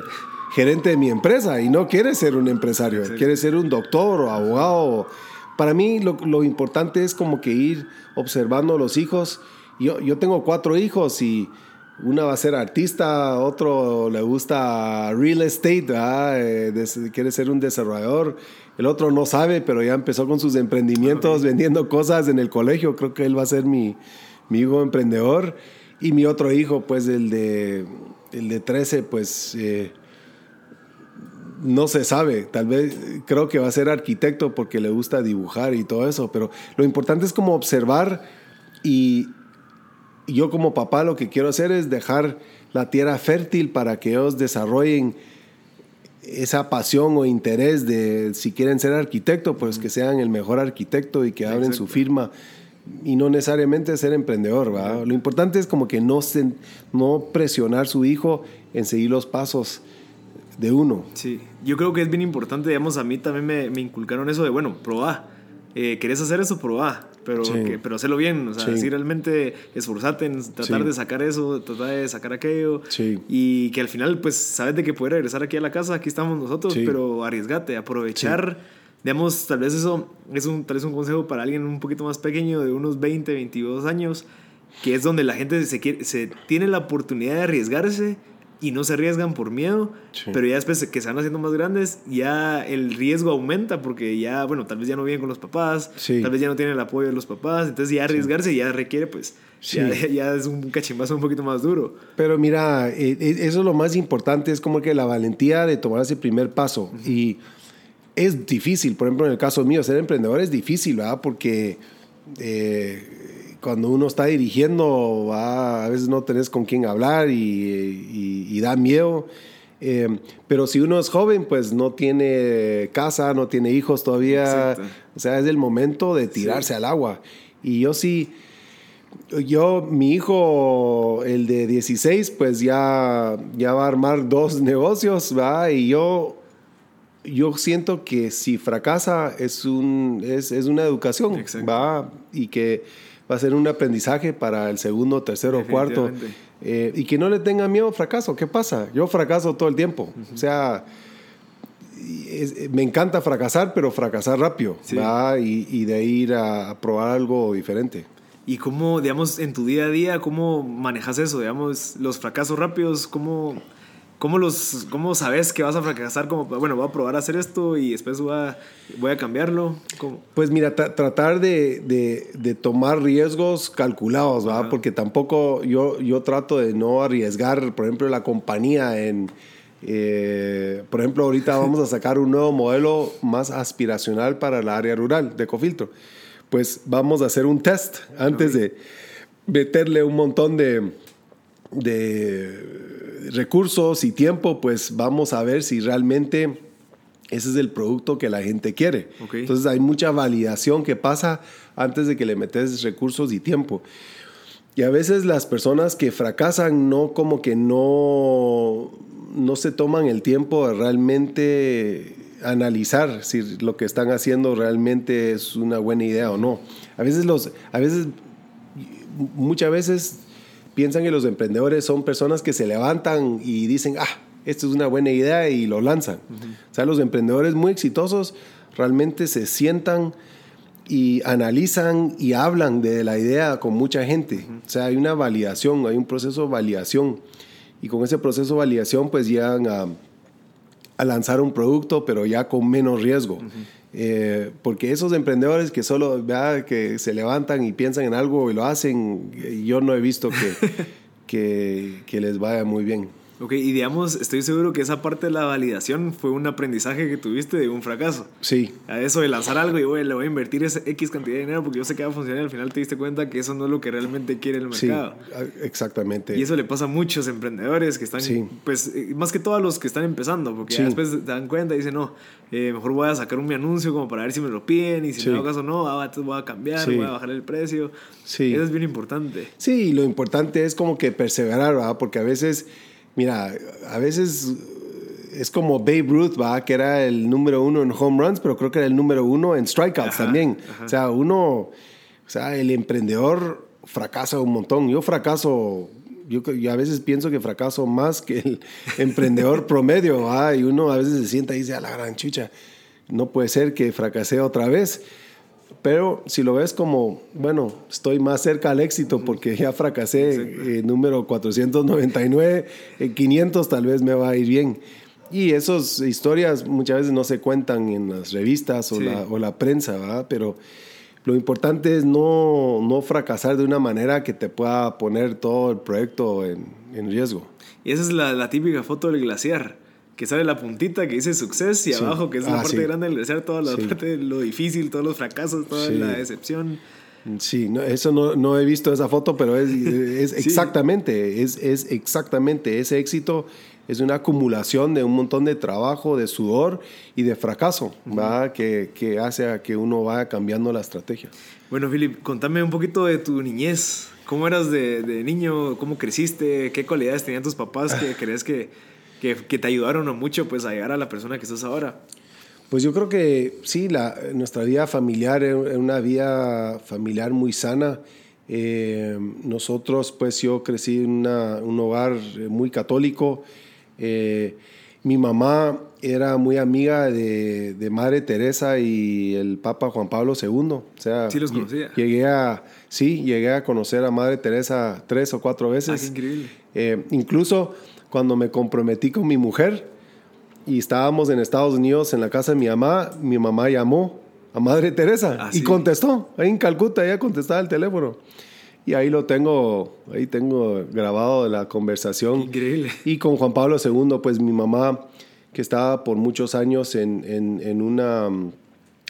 gerente de mi empresa y no quieres ser un empresario, quieres ser un doctor o abogado. Para mí lo, importante es como que ir observando a los hijos. Yo, yo tengo cuatro hijos y una va a ser artista, otro le gusta real estate, eh, quiere ser un desarrollador. El otro no sabe, pero ya empezó con sus emprendimientos vendiendo cosas en el colegio. Creo que él va a ser mi, mi hijo emprendedor. Y mi otro hijo, pues el de, el de 13, pues eh, no se sabe. Tal vez creo que va a ser arquitecto porque le gusta dibujar y todo eso. Pero lo importante es como observar y yo como papá lo que quiero hacer es dejar la tierra fértil para que ellos desarrollen esa pasión o interés de si quieren ser arquitecto, pues que sean el mejor arquitecto y que abren su firma y no necesariamente ser emprendedor, ¿va? Lo importante es como que no, se, no presionar su hijo en seguir los pasos de uno. Sí, yo creo que es bien importante, digamos, a mí también me, me inculcaron eso de, bueno, probá. Eh, ¿Querés hacer eso? Probá. Pero, pero hacerlo bien, o sea, si realmente esforzate en tratar de sacar eso, tratar de sacar aquello. Y que al final, pues, sabes de que puedes regresar aquí a la casa, aquí estamos nosotros, pero arriesgate, aprovechar Digamos, tal vez eso es un, tal vez un consejo para alguien un poquito más pequeño, de unos 20, 22 años, que es donde la gente se, quiere, se tiene la oportunidad de arriesgarse y no se arriesgan por miedo, pero ya después que se van haciendo más grandes, ya el riesgo aumenta porque ya, bueno, tal vez ya no viven con los papás, tal vez ya no tienen el apoyo de los papás, entonces ya arriesgarse ya requiere, pues, ya, ya, es un cachimbazo un poquito más duro. Pero mira, eh, eh, eso es lo más importante, es como que la valentía de tomar ese primer paso. Y es difícil, por ejemplo, en el caso mío, ser emprendedor es difícil, ¿verdad? Porque eh, cuando uno está dirigiendo, a veces no tenés con quién hablar y, da miedo. Eh, pero si uno es joven, pues no tiene casa, no tiene hijos todavía. O sea, es el momento de tirarse al agua. Y yo sí, yo, mi hijo, el de 16, pues ya, ya va a armar dos negocios, ¿va? Y yo yo siento que si fracasa es, un, es, es una educación, va, y que va a ser un aprendizaje para el segundo, tercero, cuarto. Eh, y que no le tenga miedo al fracaso. ¿Qué pasa? Yo fracaso todo el tiempo. O sea, me encanta fracasar, pero fracasar rápido. Y, y, de ir a, a, probar algo diferente. ¿Y cómo, digamos, en tu día a día, cómo manejas eso? Digamos, los fracasos rápidos, ¿cómo ¿Cómo, los, ¿Cómo sabes que vas a fracasar? Como, bueno, voy a probar a hacer esto y después voy a, voy a cambiarlo. Pues mira, tratar de, de, de, tomar riesgos calculados, ¿va? Porque tampoco yo, yo trato de no arriesgar, por ejemplo, la compañía en... Eh, por ejemplo, ahorita vamos a sacar un nuevo modelo más aspiracional para el área rural de Cofiltro. Pues vamos a hacer un test antes de meterle un montón de, de recursos y tiempo, pues vamos a ver si realmente ese es el producto que la gente quiere. Entonces hay mucha validación que pasa antes de que le metes recursos y tiempo. Y a veces las personas que fracasan no como que no, no se toman el tiempo de realmente analizar si lo que están haciendo realmente es una buena idea o no. A veces los, a veces, muchas veces piensan que los emprendedores son personas que se levantan y dicen, ah, esto es una buena idea y lo lanzan. O sea, los emprendedores muy exitosos realmente se sientan y analizan y hablan de la idea con mucha gente. O sea, hay una validación, hay un proceso de validación. Y con ese proceso de validación, pues llegan a, a lanzar un producto, pero ya con menos riesgo. Eh, porque esos emprendedores que solo ¿verdad? que se levantan y piensan en algo y lo hacen, yo no he visto que, que, que les vaya muy bien. Ok, y digamos, estoy seguro que esa parte de la validación fue un aprendizaje que tuviste de un fracaso. Sí. A eso de lanzar algo y, güey, le voy a invertir ese X cantidad de dinero porque yo sé que va a funcionar y al final te diste cuenta que eso no es lo que realmente quiere el mercado. Sí, exactamente. Y eso le pasa a muchos emprendedores que están, pues, eh, más que todos los que están empezando, porque después te dan cuenta y dicen, no, eh, mejor voy a sacar un mi anuncio como para ver si me lo piden y si no hago caso no, ah, entonces voy a cambiar, voy a bajar el precio. Sí. Eso es bien importante. Sí, lo importante es como que perseverar, ¿verdad? Porque a veces Mira, a veces es como Babe Ruth, ¿va? Que era el número uno en home runs, pero creo que era el número uno en strikeouts también. O sea, uno, o sea, el emprendedor fracasa un montón. Yo fracaso, yo, a veces pienso que fracaso más que el emprendedor promedio, ¿va? Y uno a veces se sienta y dice, a la gran chucha, no puede ser que fracasé otra vez. Pero si lo ves como, bueno, estoy más cerca al éxito porque ya fracasé, eh, número 499, en 500 tal vez me va a ir bien. Y esas historias muchas veces no se cuentan en las revistas o, la, o la, prensa, ¿verdad? Pero lo importante es no, no, fracasar de una manera que te pueda poner todo el proyecto en, en riesgo. Y esa es la, la típica foto del glaciar que sale la puntita que dice success y abajo que es la ah, parte grande del desierto, toda la parte de lo difícil, todos los fracasos, toda la decepción. Sí, no, eso no, no, he visto esa foto, pero es, es exactamente, es, es exactamente ese éxito es una acumulación de un montón de trabajo, de sudor y de fracaso, ¿va? Que, que, hace a que uno vaya cambiando la estrategia. Bueno, Philip, contame un poquito de tu niñez. ¿Cómo eras de, de niño? ¿Cómo creciste? ¿Qué cualidades tenían tus papás que crees que que, que, te ayudaron mucho pues, a llegar a la persona que sos ahora? Pues yo creo que sí, la, nuestra vida familiar es una vida familiar muy sana. Eh, nosotros, pues yo crecí en un hogar muy católico. Eh, mi mamá era muy amiga de, de, Madre Teresa y el Papa Juan Pablo II. O sea, sí los conocía. Llegué a, sí, llegué a conocer a Madre Teresa tres o cuatro veces. Ah, qué increíble. Eh, incluso cuando me comprometí con mi mujer y estábamos en Estados Unidos en la casa de mi mamá, mi mamá llamó a Madre Teresa ah, y contestó. Ahí en Calcuta ella contestaba el teléfono. Y ahí lo tengo, ahí tengo grabado la conversación. Increíble. Y con Juan Pablo II, pues mi mamá, que estaba por muchos años en, en, una mm,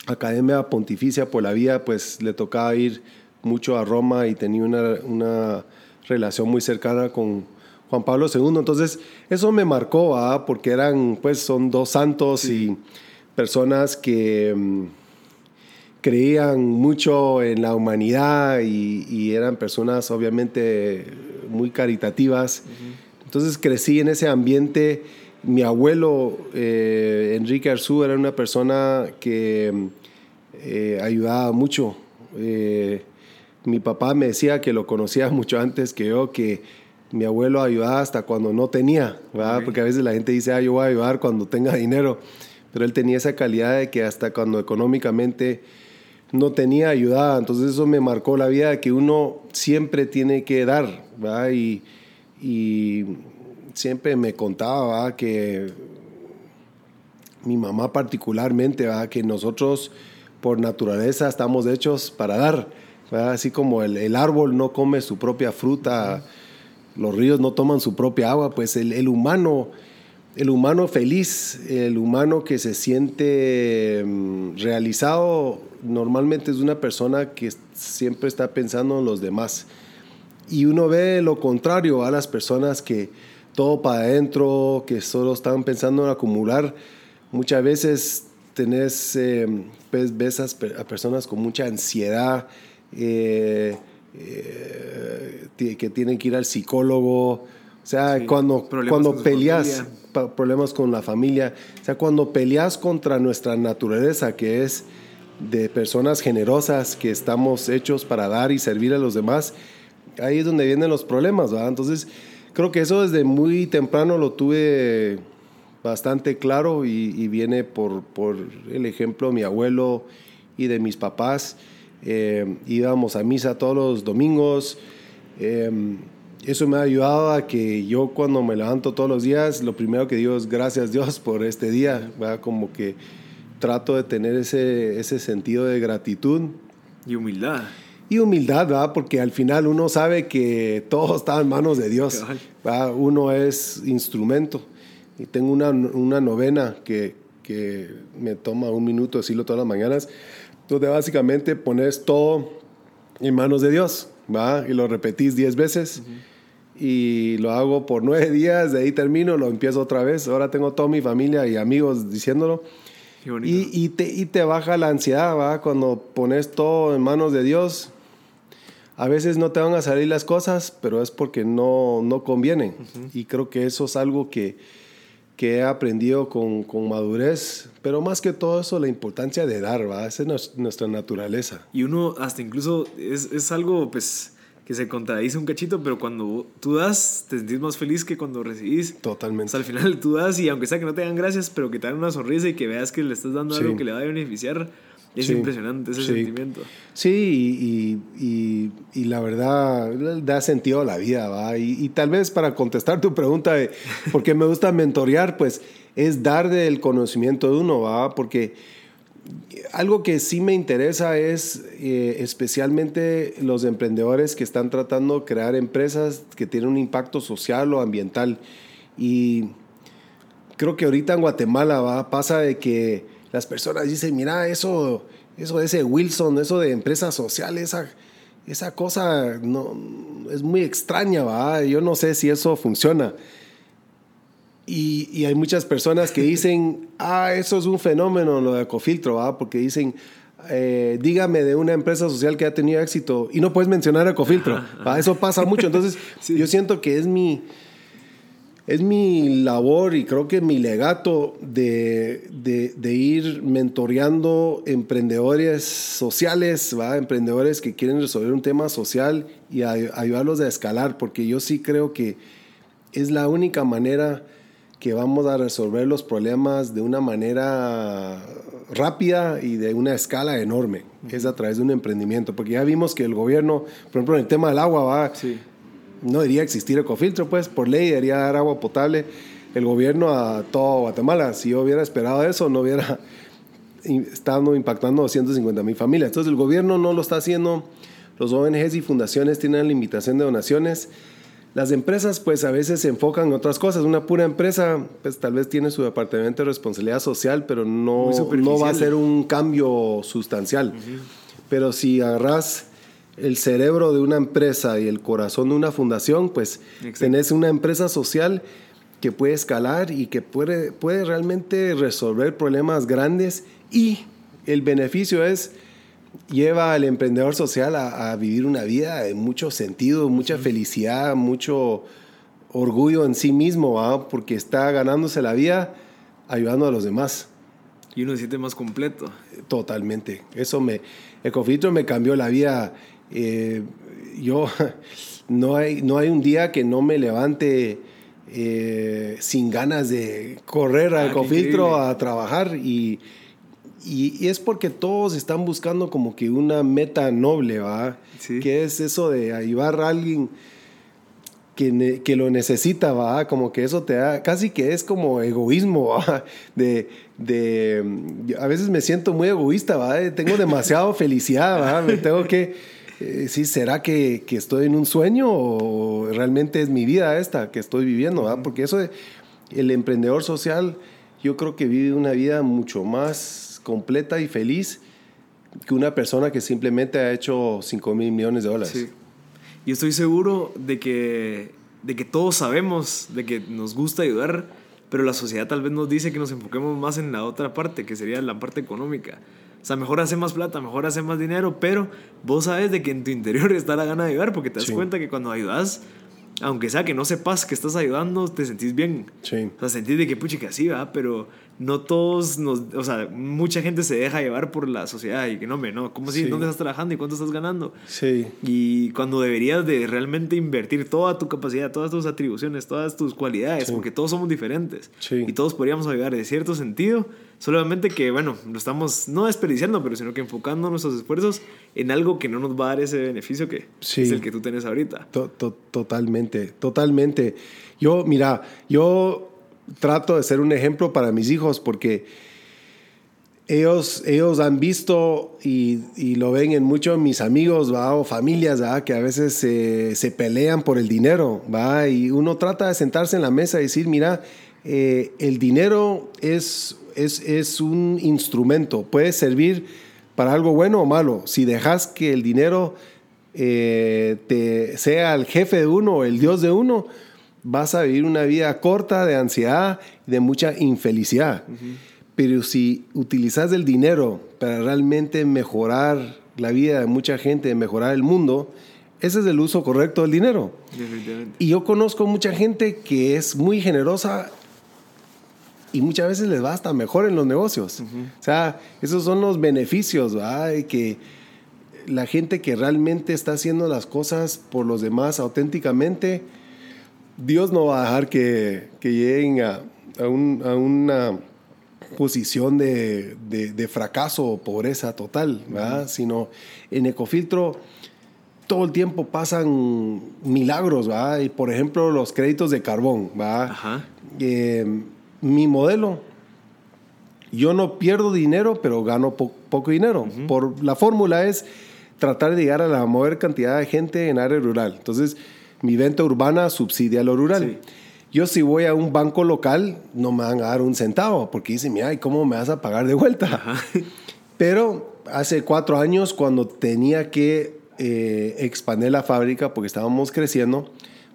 academia pontificia por la vida, pues le tocaba ir mucho a Roma y tenía una, una relación muy cercana con, Juan Pablo II. Entonces, eso me marcó, porque eran, pues, son dos santos y personas que mm, creían mucho en la humanidad y, eran personas, obviamente, muy caritativas. Entonces, crecí en ese ambiente. Mi abuelo, eh, Enrique Arzú, era una persona que mm, eh, ayudaba mucho. Eh, mi papá me decía que lo conocía mucho antes que yo, que mi abuelo ayudaba hasta cuando no tenía, ¿verdad? Porque a veces la gente dice, ah, yo voy a ayudar cuando tenga dinero, pero él tenía esa calidad de que hasta cuando económicamente no tenía ayuda, entonces eso me marcó la vida de que uno siempre tiene que dar, ¿verdad? Y, y siempre me contaba ¿verdad? que mi mamá particularmente, ¿verdad? que nosotros por naturaleza estamos hechos para dar, ¿verdad? así como el, el, árbol no come su propia fruta los ríos no toman su propia agua, pues el, humano, el humano feliz, el humano que se siente mm, realizado, normalmente es una persona que siempre está pensando en los demás. Y uno ve lo contrario a las personas que todo para adentro, que solo están pensando en acumular. Muchas veces tenés, eh, pues, ves a personas con mucha ansiedad, eh, eh, que tienen que ir al psicólogo. O sea, cuando, cuando peleas, problemas con la familia, o sea, cuando peleas contra nuestra naturaleza, que es de personas generosas, que estamos hechos para dar y servir a los demás, ahí es donde vienen los problemas, ¿verdad? Entonces, creo que eso desde muy temprano lo tuve bastante claro y, y viene por, por el ejemplo de mi abuelo y de mis papás. Eh, íbamos a misa todos los domingos. Eh, eso me ha ayudado a que yo cuando me levanto todos los días, lo primero que digo es gracias Dios por este día, como que trato de tener ese, ese sentido de gratitud. Y humildad. Y humildad, ¿verdad? Porque al final uno sabe que todo está en manos de Dios. ¿verdad? Uno es instrumento. Y tengo una, una novena que, que, me toma un minuto decirlo todas las mañanas, donde básicamente pones todo en manos de Dios, ¿va? Y lo repetís diez veces. Y lo hago por nueve días, de ahí termino, lo empiezo otra vez. Ahora tengo toda mi familia y amigos diciéndolo. Y, y, te, y te baja la ansiedad, ¿va? Cuando pones todo en manos de Dios. A veces no te van a salir las cosas, pero es porque no, no convienen. Y creo que eso es algo que, que he aprendido con, con, madurez, pero más que todo eso, la importancia de dar, ¿va? Esa es nuestra naturaleza. Y uno hasta incluso es, es algo, pues, que se contradice un cachito, pero cuando tú das, te sentís más feliz que cuando recibís. Totalmente. O sea, al final tú das y aunque sea que no te dan gracias, pero que te dan una sonrisa y que veas que le estás dando sí. algo que le va a beneficiar, es sí. impresionante ese sí. sentimiento. Sí, y, y, y, la verdad da sentido a la vida, ¿va? Y, tal vez para contestar tu pregunta de por qué me gusta mentorear, pues es dar del conocimiento de uno, ¿va? Porque algo que sí me interesa es eh, especialmente los emprendedores que están tratando de crear empresas que tienen un impacto social o ambiental. Y creo que ahorita en Guatemala ¿va? pasa de que las personas dicen, mira, eso, eso de ese Wilson, eso de empresa social, esa, esa cosa no, es muy extraña, ¿va? yo no sé si eso funciona. Y, y, hay muchas personas que dicen, ah, eso es un fenómeno, lo de Ecofiltro, ¿va? porque dicen, eh, dígame de una empresa social que ha tenido éxito y no puedes mencionar Ecofiltro. Eso pasa mucho. Entonces, sí. yo siento que es mi, es mi labor y creo que mi legato de, de, de ir mentoreando emprendedores sociales, ¿va? emprendedores que quieren resolver un tema social y a, ayudarlos a escalar, porque yo sí creo que es la única manera que vamos a resolver los problemas de una manera rápida y de una escala enorme, es a través de un emprendimiento, porque ya vimos que el gobierno, por ejemplo, en el tema del agua, va, sí. No debería existir ecofiltro, pues por ley debería dar agua potable el gobierno a todo Guatemala. Si yo hubiera esperado eso, no hubiera estado impactando a 250 mil familias. Entonces el gobierno no lo está haciendo, los ONGs y fundaciones tienen la limitación de donaciones las empresas pues a veces se enfocan en otras cosas. Una pura empresa pues tal vez tiene su departamento de responsabilidad social, pero no, no va a ser un cambio sustancial. Uh -huh. Pero si agarras el cerebro de una empresa y el corazón de una fundación, pues Exacto. tenés una empresa social que puede escalar y que puede, puede realmente resolver problemas grandes y el beneficio es lleva al emprendedor social a, a, vivir una vida de mucho sentido, mucha sí. felicidad, mucho orgullo en sí mismo, ¿va? porque está ganándose la vida ayudando a los demás. Y uno se siente más completo. Totalmente. Eso me, Ecofitro me cambió la vida. Eh, yo, no hay, no hay un día que no me levante eh, sin ganas de correr a ah, Ecofiltro a trabajar y y, y, es porque todos están buscando como que una meta noble, ¿va? Sí. Que es eso de ayudar a alguien que, ne, que, lo necesita, ¿va? Como que eso te da, casi que es como egoísmo, ¿va? De, de, a veces me siento muy egoísta, ¿va? Tengo demasiado felicidad, ¿va? Me tengo que, eh, sí, ¿será que, que, estoy en un sueño o realmente es mi vida esta que estoy viviendo, ¿va? Porque eso de, el emprendedor social, yo creo que vive una vida mucho más completa y feliz que una persona que simplemente ha hecho 5 mil millones de dólares. Sí. Y estoy seguro de que, de que todos sabemos, de que nos gusta ayudar, pero la sociedad tal vez nos dice que nos enfoquemos más en la otra parte, que sería la parte económica. O sea, mejor hacer más plata, mejor hacer más dinero, pero vos sabes de que en tu interior está la gana de ayudar, porque te das sí. cuenta que cuando ayudas, aunque sea que no sepas que estás ayudando, te sentís bien. Sí. O sea, sentís de que pucha que así va, pero no todos nos, o sea, mucha gente se deja llevar por la sociedad y que no, me no, ¿cómo así? Sí. ¿Dónde estás trabajando y cuánto estás ganando? Sí. Y cuando deberías de realmente invertir toda tu capacidad, todas tus atribuciones, todas tus cualidades, sí. porque todos somos diferentes sí. y todos podríamos ayudar de cierto sentido, solamente que, bueno, lo estamos no desperdiciando, pero sino que enfocando nuestros esfuerzos en algo que no nos va a dar ese beneficio que es el que tú tienes ahorita. To -to Totalmente, totalmente. Yo, mira, yo trato de ser un ejemplo para mis hijos porque ellos, ellos han visto y, y lo ven en muchos mis amigos ¿va? o familias ¿va? que a veces se, se pelean por el dinero. ¿va? Y uno trata de sentarse en la mesa y decir, mira, eh, el dinero es, es, es un instrumento, puede servir para algo bueno o malo. Si dejas que el dinero eh, te, sea el jefe de uno o el dios de uno, vas a vivir una vida corta de ansiedad y de mucha infelicidad. Pero si utilizas el dinero para realmente mejorar la vida de mucha gente, mejorar el mundo, ese es el uso correcto del dinero. Y yo conozco mucha gente que es muy generosa y muchas veces les va hasta mejor en los negocios. O sea, esos son los beneficios, ¿verdad? Que la gente que realmente está haciendo las cosas por los demás auténticamente, Dios no va a dejar que, que lleguen a, a, un, a, una posición de, de, de, fracaso o pobreza total, ¿verdad? Sino en Ecofiltro todo el tiempo pasan milagros, ¿verdad? Y por ejemplo, los créditos de carbón, ¿verdad? Ajá. Eh, mi modelo, yo no pierdo dinero, pero gano po poco dinero. Uh -huh. Por la fórmula es tratar de llegar a la mayor cantidad de gente en área rural. Entonces, mi venta urbana subsidia lo rural. Sí. Yo si voy a un banco local, no me van a dar un centavo, porque dicen, mira, ¿y cómo me vas a pagar de vuelta? Ajá. Pero hace cuatro años, cuando tenía que eh, expandir la fábrica, porque estábamos creciendo,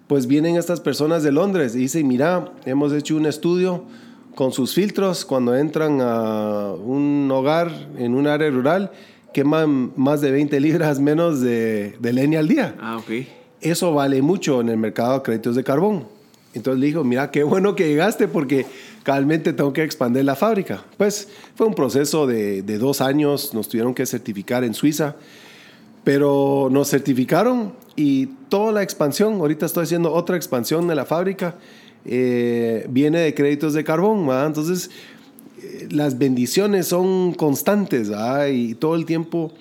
pues vienen estas personas de Londres y dicen, mira, hemos hecho un estudio con sus filtros cuando entran a un hogar en un área rural, queman más de 20 libras menos de, de leña al día. Ah, ok. Eso vale mucho en el mercado de créditos de carbón. Entonces le dijo, mira, qué bueno que llegaste porque realmente tengo que expandir la fábrica. Pues fue un proceso de, de dos años, nos tuvieron que certificar en Suiza, pero nos certificaron y toda la expansión, ahorita estoy haciendo otra expansión de la fábrica, eh, viene de créditos de carbón, ¿verdad? entonces eh, las bendiciones son constantes ¿verdad? y todo el tiempo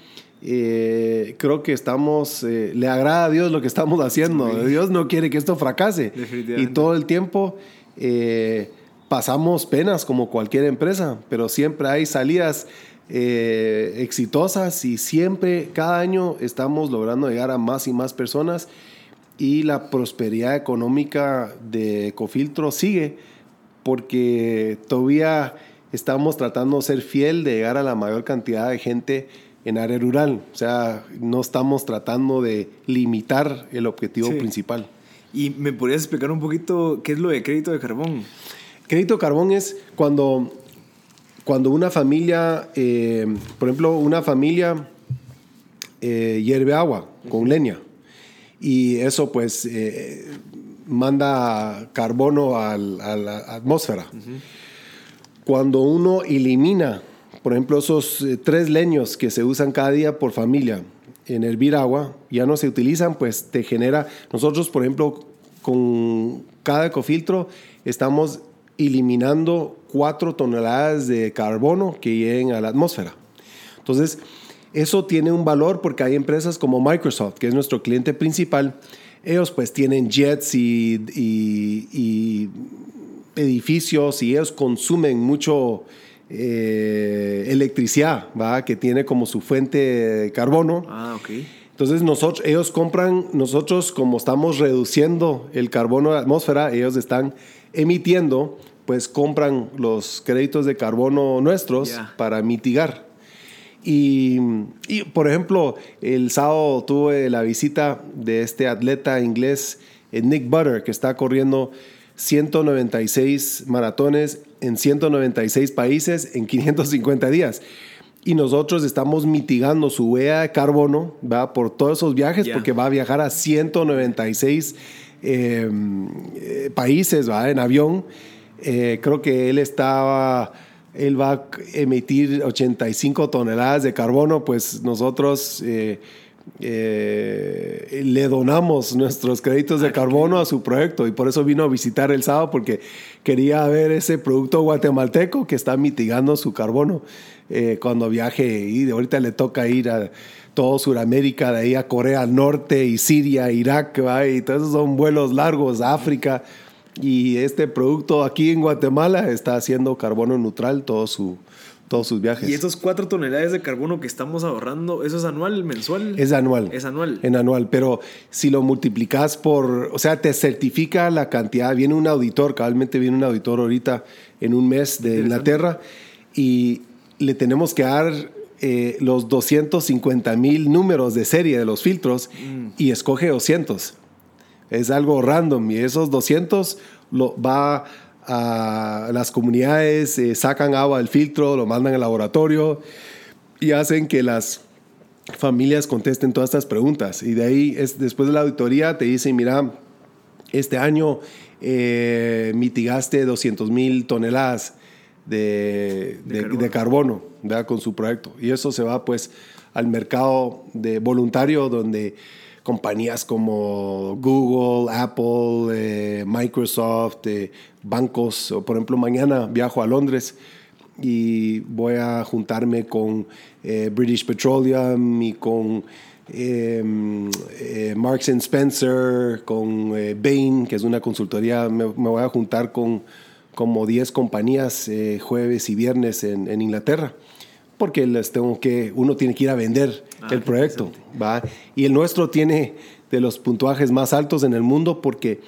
eh, creo que estamos, le agrada a Dios lo que estamos haciendo, sí. Dios no quiere que esto fracase y todo el tiempo pasamos penas como cualquier empresa, pero siempre hay salidas eh, exitosas y siempre, cada año estamos logrando llegar a más y más personas y la prosperidad económica de Ecofiltro sigue porque todavía estamos tratando de ser fiel de llegar a la mayor cantidad de gente en área rural. O sea, no estamos tratando de limitar el objetivo sí. principal. ¿Y me podrías explicar un poquito qué es lo de crédito de carbón? Crédito de carbón es cuando cuando una familia, eh, por ejemplo, una familia eh, hierve agua con leña y eso pues eh, manda carbono al, a la atmósfera. Uh -huh. Cuando uno elimina, por ejemplo, esos tres leños que se usan cada día por familia en hervir agua, ya no se utilizan, pues te genera, nosotros por ejemplo, con cada ecofiltro estamos eliminando 4 toneladas de carbono que lleguen a la atmósfera. Entonces, eso tiene un valor porque hay empresas como Microsoft, que es nuestro cliente principal, ellos pues tienen jets y, y, y edificios y ellos consumen mucho eh, electricidad, ¿va? que tiene como su fuente de carbono. Ah, ok. Entonces nosotros, ellos compran, nosotros como estamos reduciendo el carbono de la atmósfera, ellos están emitiendo pues compran los créditos de carbono nuestros yeah. para mitigar. Y, y, por ejemplo, el sábado tuve la visita de este atleta inglés, eh, Nick Butter, que está corriendo 196 maratones en 196 países en 550 días. Y nosotros estamos mitigando su huella de carbono ¿va? por todos esos viajes, yeah. porque va a viajar a 196 eh, eh, países ¿va? en avión eh, creo que él estaba, él va a emitir 85 toneladas de carbono, pues nosotros eh, eh, le donamos nuestros créditos de carbono a su proyecto y por eso vino a visitar el sábado porque quería ver ese producto guatemalteco que está mitigando su carbono eh, cuando viaje y ahorita le toca ir a todo Sudamérica, de ahí a Corea Norte y Siria, Irak, ¿va? y todos esos son vuelos largos, África y este producto aquí en Guatemala está haciendo carbono neutral todo su, todos sus viajes. Y estos cuatro toneladas de carbono que estamos ahorrando, ¿eso es anual, mensual? Es anual. Es anual. En anual, pero si lo multiplicas por, o sea, te certifica la cantidad. Viene un auditor, cabalmente viene un auditor ahorita en un mes de Inglaterra y le tenemos que dar eh, los 250 mil números de serie de los filtros Mm. y escoge 200. Es algo random y esos 200 lo, va a las comunidades, eh, sacan agua del filtro, lo mandan al laboratorio y hacen que las familias contesten todas estas preguntas. Y de ahí, es, después de la auditoría, te dicen, mira, este año eh, mitigaste 200 mil toneladas de, De de- carbono. de carbono con su proyecto. Y eso se va pues al mercado de voluntario donde compañías como Google, Apple, eh, Microsoft, eh, bancos, por ejemplo mañana viajo a Londres y voy a juntarme con eh, British Petroleum y con eh, eh, Marks and Spencer, con Bain, que es una consultoría. Me, voy a juntar con como 10 compañías jueves y viernes en Inglaterra. Porque les tengo que, uno tiene que ir a vender Ah, el proyecto. ¿va? Y el nuestro tiene de los puntuajes más altos en el mundo porque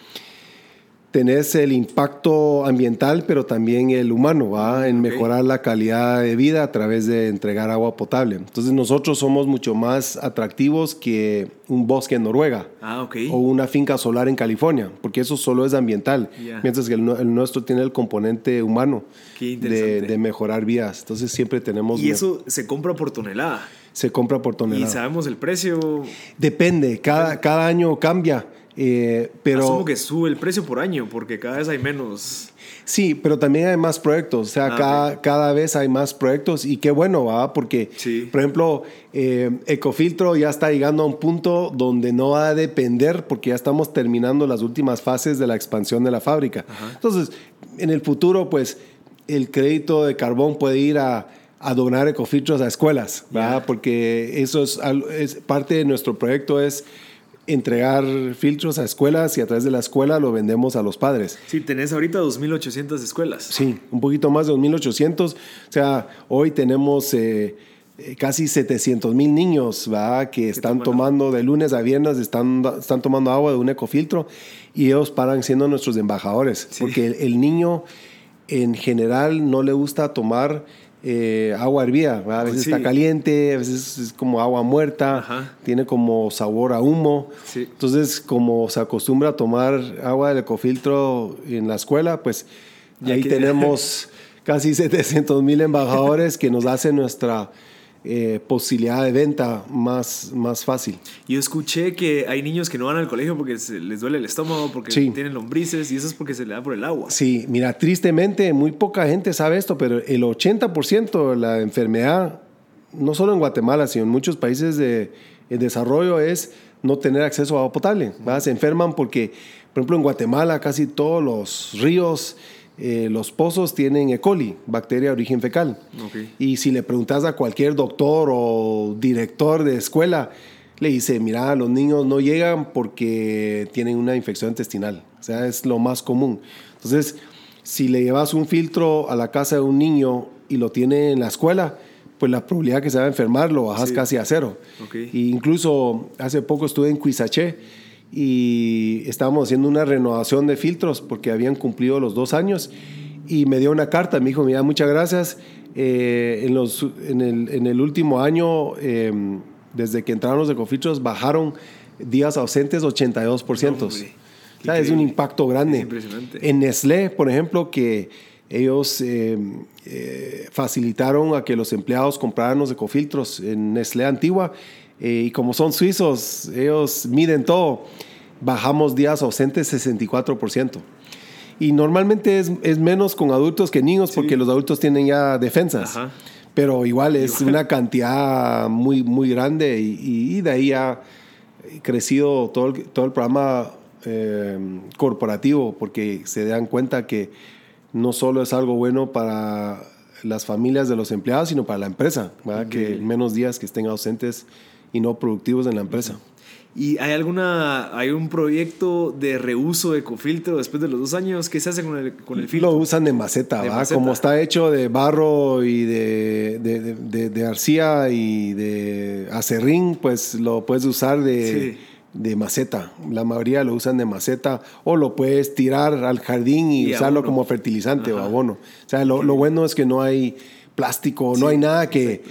tenés el impacto ambiental, pero también el humano, ¿va? En Ok. mejorar la calidad de vida a través de entregar agua potable. Entonces nosotros somos mucho más atractivos que un bosque en Noruega Ah, ok. o una finca solar en California, porque eso solo es ambiental, mientras que el, nu- el nuestro tiene el componente humano de, de mejorar vías. Entonces siempre tenemos... Y eso se compra por tonelada. se compra por Y tonelada. sabemos el precio. Depende, cada, cada año cambia, eh, pero... Asumo que sube el precio por año porque cada vez hay menos. Sí, pero también hay más proyectos, o sea, Ah, cada, ok. cada vez hay más proyectos y qué bueno, ¿va? Porque, Sí. por ejemplo, eh, Ecofiltro ya está llegando a un punto donde no va a depender porque ya estamos terminando las últimas fases de la expansión de la fábrica. Entonces, en el futuro, pues, el crédito de carbón puede ir a, a donar ecofiltros a escuelas, ¿va? Ya. Porque eso es, es parte de nuestro proyecto es entregar filtros a escuelas y a través de la escuela lo vendemos a los padres. Sí, tenés ahorita 2.800 escuelas. Sí, un poquito más de 2.800. O sea, hoy tenemos eh, eh, casi 700 mil niños ¿va? que están toman tomando de lunes a viernes, están, están tomando agua de un ecofiltro y ellos paran siendo nuestros embajadores. Sí. Porque el, el niño en general no le gusta tomar eh, agua hervida. A veces Sí. está caliente, a veces es como agua muerta, Ajá. tiene como sabor a humo. Sí. Entonces, como se acostumbra a tomar agua del ecofiltro en la escuela, pues Ya ahí tenemos casi 700 mil embajadores que nos hacen nuestra eh, posibilidad de venta más, más fácil. Yo escuché que hay niños que no van al colegio porque se les duele el estómago, porque Sí. tienen lombrices y eso es porque se le da por el agua. Sí, mira, tristemente muy poca gente sabe esto, pero el 80% de la enfermedad, no solo en Guatemala, sino en muchos países de, en desarrollo, es no tener acceso a agua potable. ¿va? Se enferman porque, por ejemplo, en Guatemala casi todos los ríos, eh, los pozos tienen E. coli, bacteria de origen fecal. Y si le preguntas a cualquier doctor o director de escuela, le dice, mira, los niños no llegan porque tienen una infección intestinal. O sea, es lo más común. Entonces, si le llevas un filtro a la casa de un niño y lo tiene en la escuela, pues la probabilidad que se va a enfermar lo bajas Sí. casi a cero. Ok. Y incluso hace poco estuve en Cuisaché y estábamos haciendo una renovación de filtros porque habían cumplido los dos años y me dio una carta, me dijo, mira, muchas gracias. Eh, en, los, en, el, en el último año, eh, desde que entraron los ecofiltros, bajaron días ausentes 82%. No, o sea, es un impacto grande. Es impresionante. En Nestlé, por ejemplo, que ellos eh, eh, facilitaron a que los empleados compraran los ecofiltros en Nestlé Antigua. Eh, y como son suizos, ellos miden todo. Bajamos días ausentes 64%. Y normalmente es, es menos con adultos que niños Sí. porque los adultos tienen ya defensas. Ajá. Pero igual es Igual. una cantidad muy, muy grande y, y- de ahí ha crecido todo el, todo el programa eh, corporativo porque se dan cuenta que no solo es algo bueno para las familias de los empleados, sino para la empresa, ¿verdad? que menos días que estén ausentes y no productivos en la empresa. ¿Y hay alguna, hay un proyecto de reuso de ecofiltro después de los dos años? ¿Qué se hace con el, con el filtro? Lo usan de maceta, ¿va? Como está hecho de barro y de, de, de, arcilla y de acerrín, pues lo puedes usar de, de maceta. La mayoría lo usan de maceta o lo puedes tirar al jardín y, usarlo como fertilizante o abono. O sea, lo, lo, bueno es que no hay plástico, no hay nada que,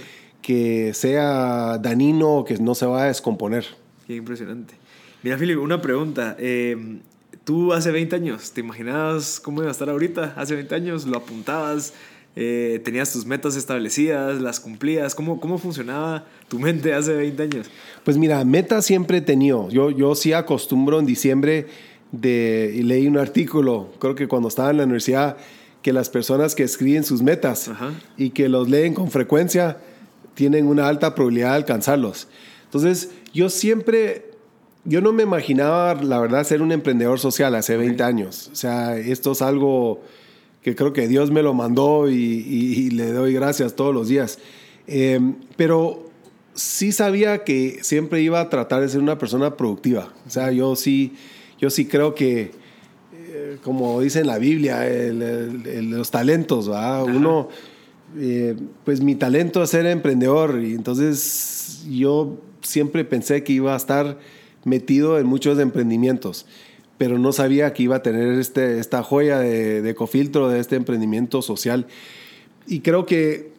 que sea dañino o que no se va a descomponer. Qué impresionante. Mira, Filipe, una pregunta. Eh, tú hace 20 años, ¿te imaginabas cómo iba a estar ahorita? Hace 20 años lo apuntabas, eh, tenías tus metas establecidas, las cumplías. ¿Cómo, ¿Cómo funcionaba tu mente hace 20 años? Pues mira, metas siempre he tenido. Yo, yo sí acostumbro en diciembre de, y leí un artículo, creo que cuando estaba en la universidad, que las personas que escriben sus metas y que los leen con frecuencia tienen una alta probabilidad de alcanzarlos. Entonces, yo siempre, yo no me imaginaba, la verdad, ser un emprendedor social hace 20 años. O sea, esto es algo que creo que Dios me lo mandó y, le doy gracias todos los días. Eh, pero sí sabía que siempre iba a tratar de ser una persona productiva. O sea, yo sí, yo sí creo que, eh, como dice en la Biblia, los talentos, ¿va? Uno, eh, pues mi talento es ser emprendedor y entonces yo siempre pensé que iba a estar metido en muchos emprendimientos, pero no sabía que iba a tener este, esta joya de, de ecofiltro, de este emprendimiento social. Y creo que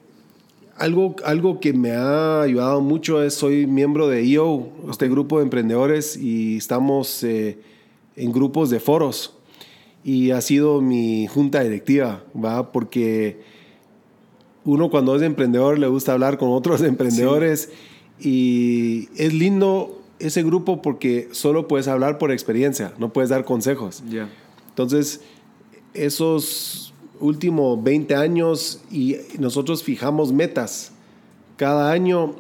algo, algo que me ha ayudado mucho es, soy miembro de EO, este grupo de emprendedores, y estamos eh, en grupos de foros. Y ha sido mi junta directiva, ¿va? Porque uno cuando es emprendedor le gusta hablar con otros emprendedores. Y es lindo ese grupo porque solo puedes hablar por experiencia, no puedes dar consejos. Entonces, esos últimos 20 años y nosotros fijamos metas cada año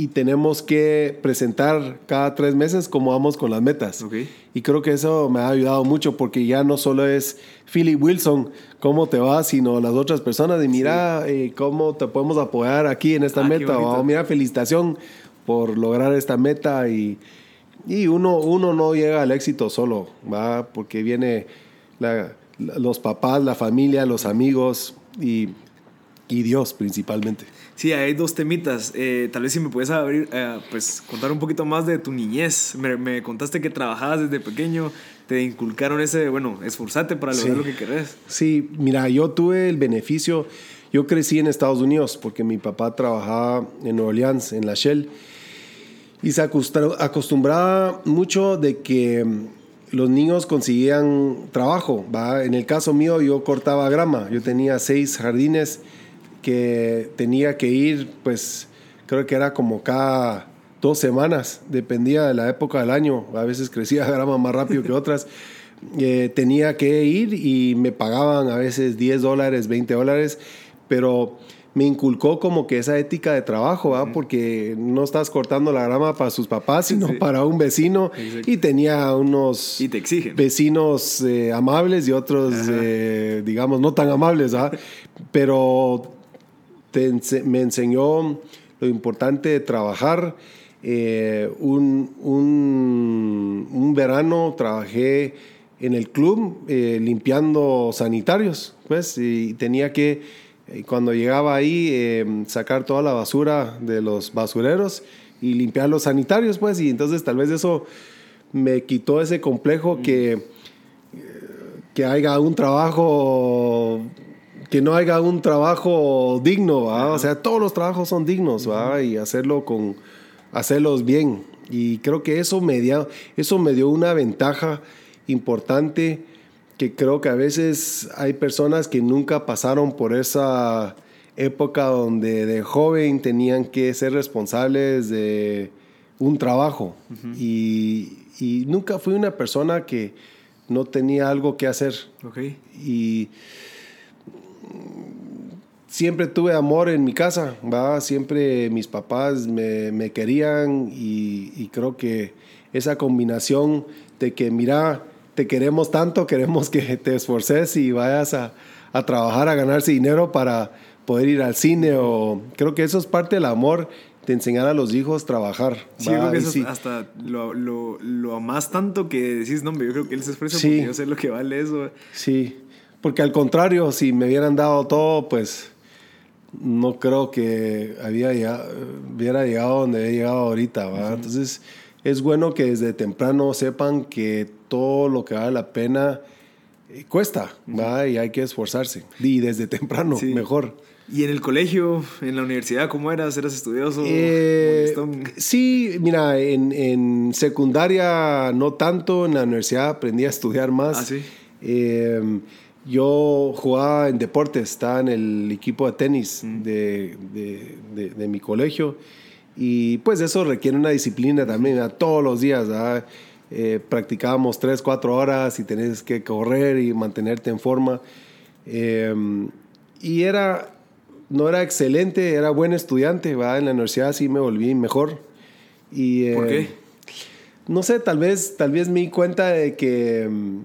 y tenemos que presentar cada tres meses cómo vamos con las metas. Y creo que eso me ha ayudado mucho porque ya no solo es Philip Wilson, cómo te va, sino las otras personas y mira eh, cómo te podemos apoyar aquí en esta ah, meta. O mira, felicitación por lograr esta meta y, y uno, uno no llega al éxito solo, ¿va? Porque viene los papás, la familia, los amigos y, y Dios principalmente. Sí, hay dos temitas. Eh, tal vez si me puedes abrir, eh, pues contar un poquito más de tu niñez. Me, contaste que trabajabas desde pequeño, te inculcaron ese, bueno, esforzate para lograr lo que querés. Sí, mira, yo tuve el beneficio, yo crecí en Estados Unidos porque mi papá trabajaba en Nueva Orleans, en la Shell, y se acostumbraba mucho de que mm, los niños conseguían trabajo. ¿va? En el caso mío, yo cortaba grama, yo tenía seis jardines que tenía que ir, pues creo que era como cada dos semanas, dependía de la época del año, a veces crecía grama más rápido que otras. Eh, tenía que ir y me pagaban a veces 10 dólares, 20 dólares, pero me inculcó como que esa ética de trabajo, porque no estás cortando la grama para sus papás, sino para un vecino. Y tenía unos y te vecinos eh, amables y otros, eh, digamos, no tan amables, pero me enseñó lo importante de trabajar. Eh, un, un, verano trabajé en el club eh, limpiando sanitarios, pues, y tenía que, eh, cuando llegaba ahí, sacar toda la basura de los basureros y limpiar los sanitarios, pues, y entonces tal vez eso me quitó ese complejo que, que haya un trabajo que no haya un trabajo digno, o sea, todos los trabajos son dignos, y hacerlo con, hacerlos bien. Y creo que eso me, dio, eso me dio una ventaja importante que creo que a veces hay personas que nunca pasaron por esa época donde de joven tenían que ser responsables de un trabajo. y, y, nunca fui una persona que no tenía algo que hacer. Okay. Y siempre tuve amor en mi casa, ¿va? Siempre mis papás me, querían y, creo que esa combinación de que, mira, te queremos tanto, queremos que te esforces y vayas a, trabajar, a ganarse dinero para poder ir al cine o creo que eso es parte del amor de enseñar a los hijos a trabajar. Sí, yo creo que eso hasta lo, lo, lo amás tanto que decís, no, yo creo que él se expresa porque yo sé lo que vale eso. Sí, porque al contrario, si me hubieran dado todo, pues no creo que había hubiera llegado donde he llegado ahorita, ¿va? Entonces, es bueno que desde temprano sepan que todo lo que vale la pena eh, cuesta, ¿va? Y hay que esforzarse. Y desde temprano, mejor. ¿Y en el colegio, en la universidad, cómo eras? ¿Eras estudioso? Eh, sí, mira, en, en, secundaria no tanto, en la universidad aprendí a estudiar más. ¿Ah, sí? Eh, yo jugaba en deportes, estaba en el equipo de tenis mm. de, de, de, mi colegio y pues eso requiere una disciplina también, a todos los días. Eh, practicábamos tres, cuatro horas y tenés que correr y mantenerte en forma. Em, y era, no era excelente, era buen estudiante, ¿va? en la universidad sí me volví mejor. Y, ¿Por qué? No sé, tal vez, tal vez me di cuenta de que em,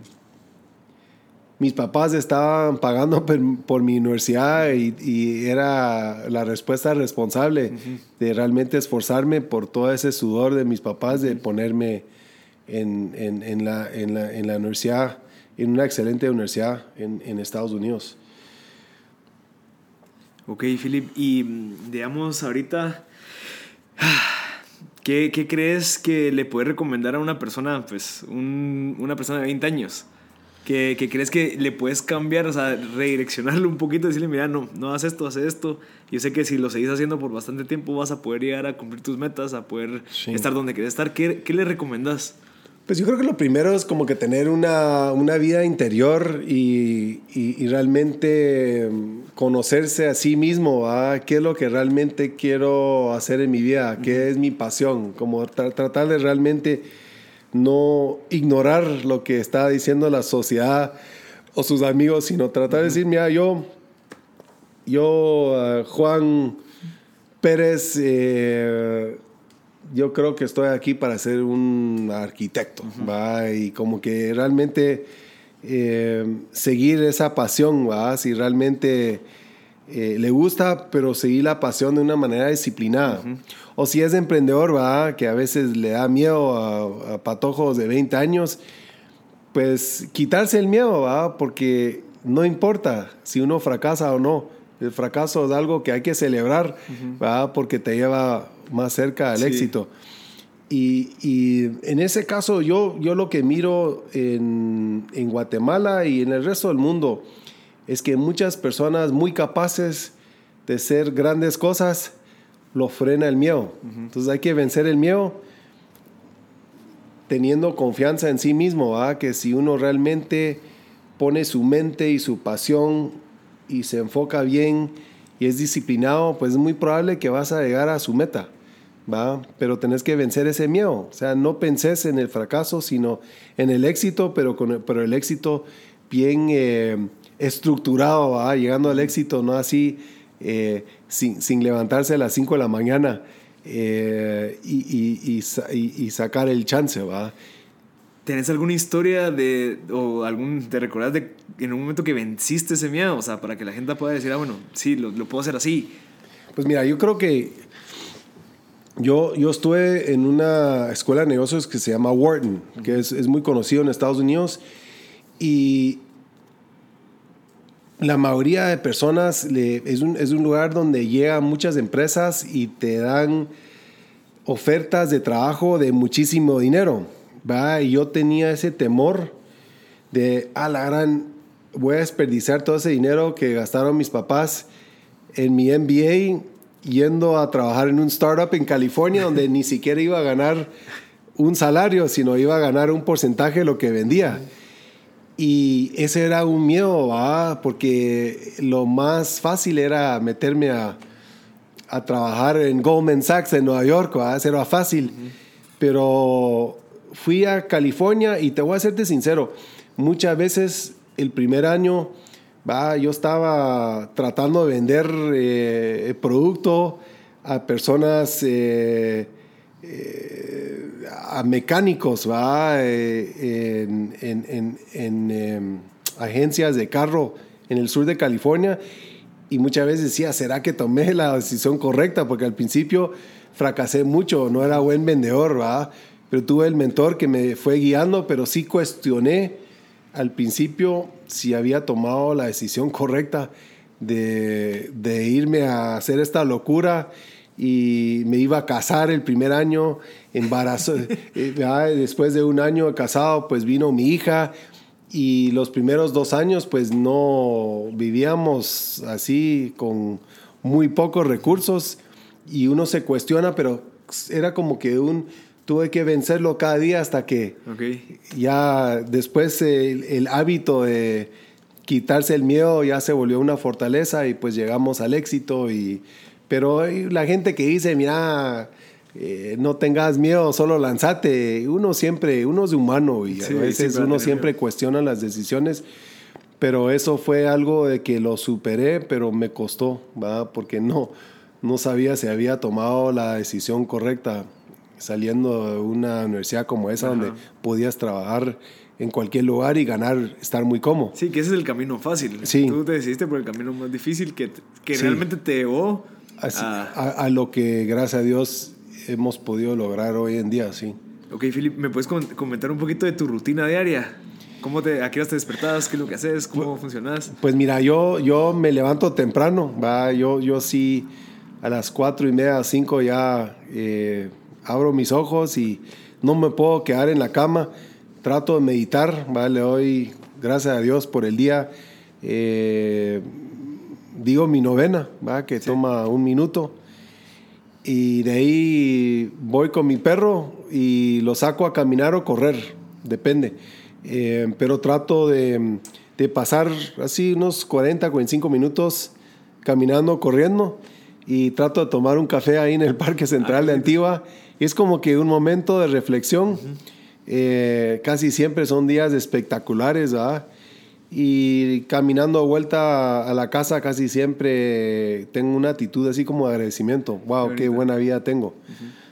mis papás estaban pagando por, mi universidad y, era la respuesta responsable de realmente esforzarme por todo ese sudor de mis papás, de ponerme en, en, la, en, la, en, la, universidad, en una excelente universidad en, Estados Unidos. Ok, Philip, y mm, digamos ahorita, ¿qué, ¿qué, crees que le puedes recomendar a una persona, pues, un, una persona de 20 años? Que, que, crees que le puedes cambiar, o sea, redireccionarlo un poquito, decirle, mira, no, no haz esto, haz esto. Yo sé que si lo seguís haciendo por bastante tiempo vas a poder llegar a cumplir tus metas, a poder estar donde quieres estar. ¿Qué, ¿Qué, le recomendas? Pues yo creo que lo primero es como que tener una, una vida interior y, y, realmente conocerse a sí mismo, ¿ah? qué es lo que realmente quiero hacer en mi vida, qué es mi pasión, como tratar de realmente no ignorar lo que está diciendo la sociedad o sus amigos, sino tratar de decir, mira, yo, yo, eh, Juan Pérez, eh, yo creo que estoy aquí para ser un arquitecto, ¿va? Y como que realmente eh, seguir esa pasión, ¿va? Si realmente eh, le gusta, pero seguir la pasión de una manera disciplinada. O si es emprendedor, ¿va? que a veces le da miedo a, patojos de 20 años, pues quitarse el miedo, ¿va? porque no importa si uno fracasa o no. El fracaso es algo que hay que celebrar, ¿va? porque te lleva más cerca al éxito. Y, y, en ese caso yo, yo lo que miro en, en Guatemala y en el resto del mundo, es que muchas personas muy capaces de ser grandes cosas lo frena el miedo. Entonces hay que vencer el miedo teniendo confianza en sí mismo, que si uno realmente pone su mente y su pasión y se enfoca bien y es disciplinado, pues es muy probable que vas a llegar a su meta. ¿va? Pero tenés que vencer ese miedo. O sea, no penses en el fracaso, sino en el éxito, pero, con pero el éxito bien eh, estructurado, llegando al éxito, no así eh, sin, sin, levantarse a las 5 de la mañana eh, y, y, sacar el chance. ¿va? ¿Tenés alguna historia de, o algún, te recordás de en un momento que venciste ese miedo? O sea, para que la gente pueda decir, ah, bueno, sí, lo, lo puedo hacer así. Pues mira, yo creo que yo, yo estuve en una escuela de negocios que se llama Wharton, que es, es muy conocido en Estados Unidos. Y la mayoría de personas es, un, es, un, lugar donde llegan muchas empresas y te dan ofertas de trabajo de muchísimo dinero. ¿va? Y yo tenía ese temor de, a la gran, voy a desperdiciar todo ese dinero que gastaron mis papás en mi MBA yendo a trabajar en un startup en California donde ni siquiera iba a ganar un salario, sino iba a ganar un porcentaje de lo que vendía. Y ese era un miedo, porque lo más fácil era meterme a, a, trabajar en Goldman Sachs en Nueva York, ¿va? eso era fácil. Pero fui a California y te voy a serte sincero, muchas veces el primer año ¿va? yo estaba tratando de vender eh, producto a personas... Eh, eh, a mecánicos, ¿va? Eh, en, en, en, em, agencias de carro en el sur de California Y muchas veces decía, ¿será que tomé la decisión correcta? Porque al principio fracasé mucho, no era buen vendedor, ¿verdad? Pero tuve el mentor que me fue guiando, pero sí cuestioné al principio si había tomado la decisión correcta de, de irme a hacer esta locura y me iba a casar el primer año, embarazo, eh, después de un año casado, pues vino mi hija y los primeros dos años pues no vivíamos así con muy pocos recursos y uno se cuestiona, pero era como que un tuve que vencerlo cada día hasta que ya después el, el, hábito de quitarse el miedo ya se volvió una fortaleza y pues llegamos al éxito y pero la gente que dice mira eh, no tengas miedo, solo lanzate. Uno siempre, uno es humano y a veces uno siempre cuestiona las decisiones, pero eso fue algo de que lo superé, pero me costó, ¿va? porque no, no sabía si había tomado la decisión correcta saliendo de una universidad como esa donde podías trabajar en cualquier lugar y ganar, estar muy cómodo. Sí, que ese es el camino fácil. Sí. Tú te decidiste por el camino más difícil que, que realmente te llevó a, a, lo que, gracias a Dios, hemos podido lograr hoy en día, sí. Ok, Philip, ¿me puedes comentar un poquito de tu rutina diaria? ¿Cómo te, ¿A qué hora te despertas? ¿Qué es lo que haces? ¿Cómo pues, funcionas? Pues mira, yo, yo me levanto temprano, ¿va? Yo, yo sí a las cuatro y media, cinco ya eh, abro mis ojos y no me puedo quedar en la cama. Trato de meditar, ¿va? Le doy gracias a Dios por el día. Eh, digo mi novena, ¿va? Que toma un minuto y de ahí voy con mi perro y lo saco a caminar o correr, depende. Eh, pero trato de, de, pasar así unos 40, 45 minutos caminando, corriendo y trato de tomar un café ahí en el Parque Central de ah, Antigua. Y es como que un momento de reflexión. Eh, casi siempre son días espectaculares, ¿verdad? Y caminando de vuelta a la casa casi siempre tengo una actitud así como de agradecimiento. Wow, qué, buena vida tengo.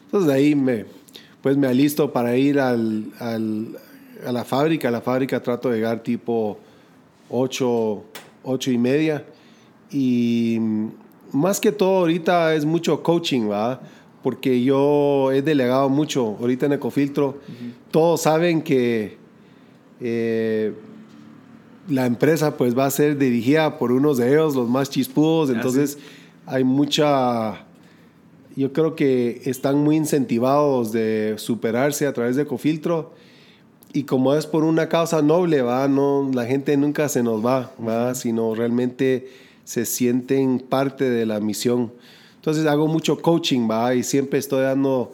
Entonces de ahí me, pues me alisto para ir al, al, a la fábrica. A la fábrica trato de llegar tipo 8, 8 y media. Y más que todo ahorita es mucho coaching, ¿verdad? Porque yo he delegado mucho ahorita en Ecofiltro. Todos saben que... Eh, la empresa pues va a ser dirigida por unos de ellos, los más chispudos, ah, entonces hay mucha, yo creo que están muy incentivados de superarse a través de Cofiltro. Y como es por una causa noble, va, no, la gente nunca se nos va, va, sino realmente se sienten parte de la misión. Entonces hago mucho coaching, va, y siempre estoy dando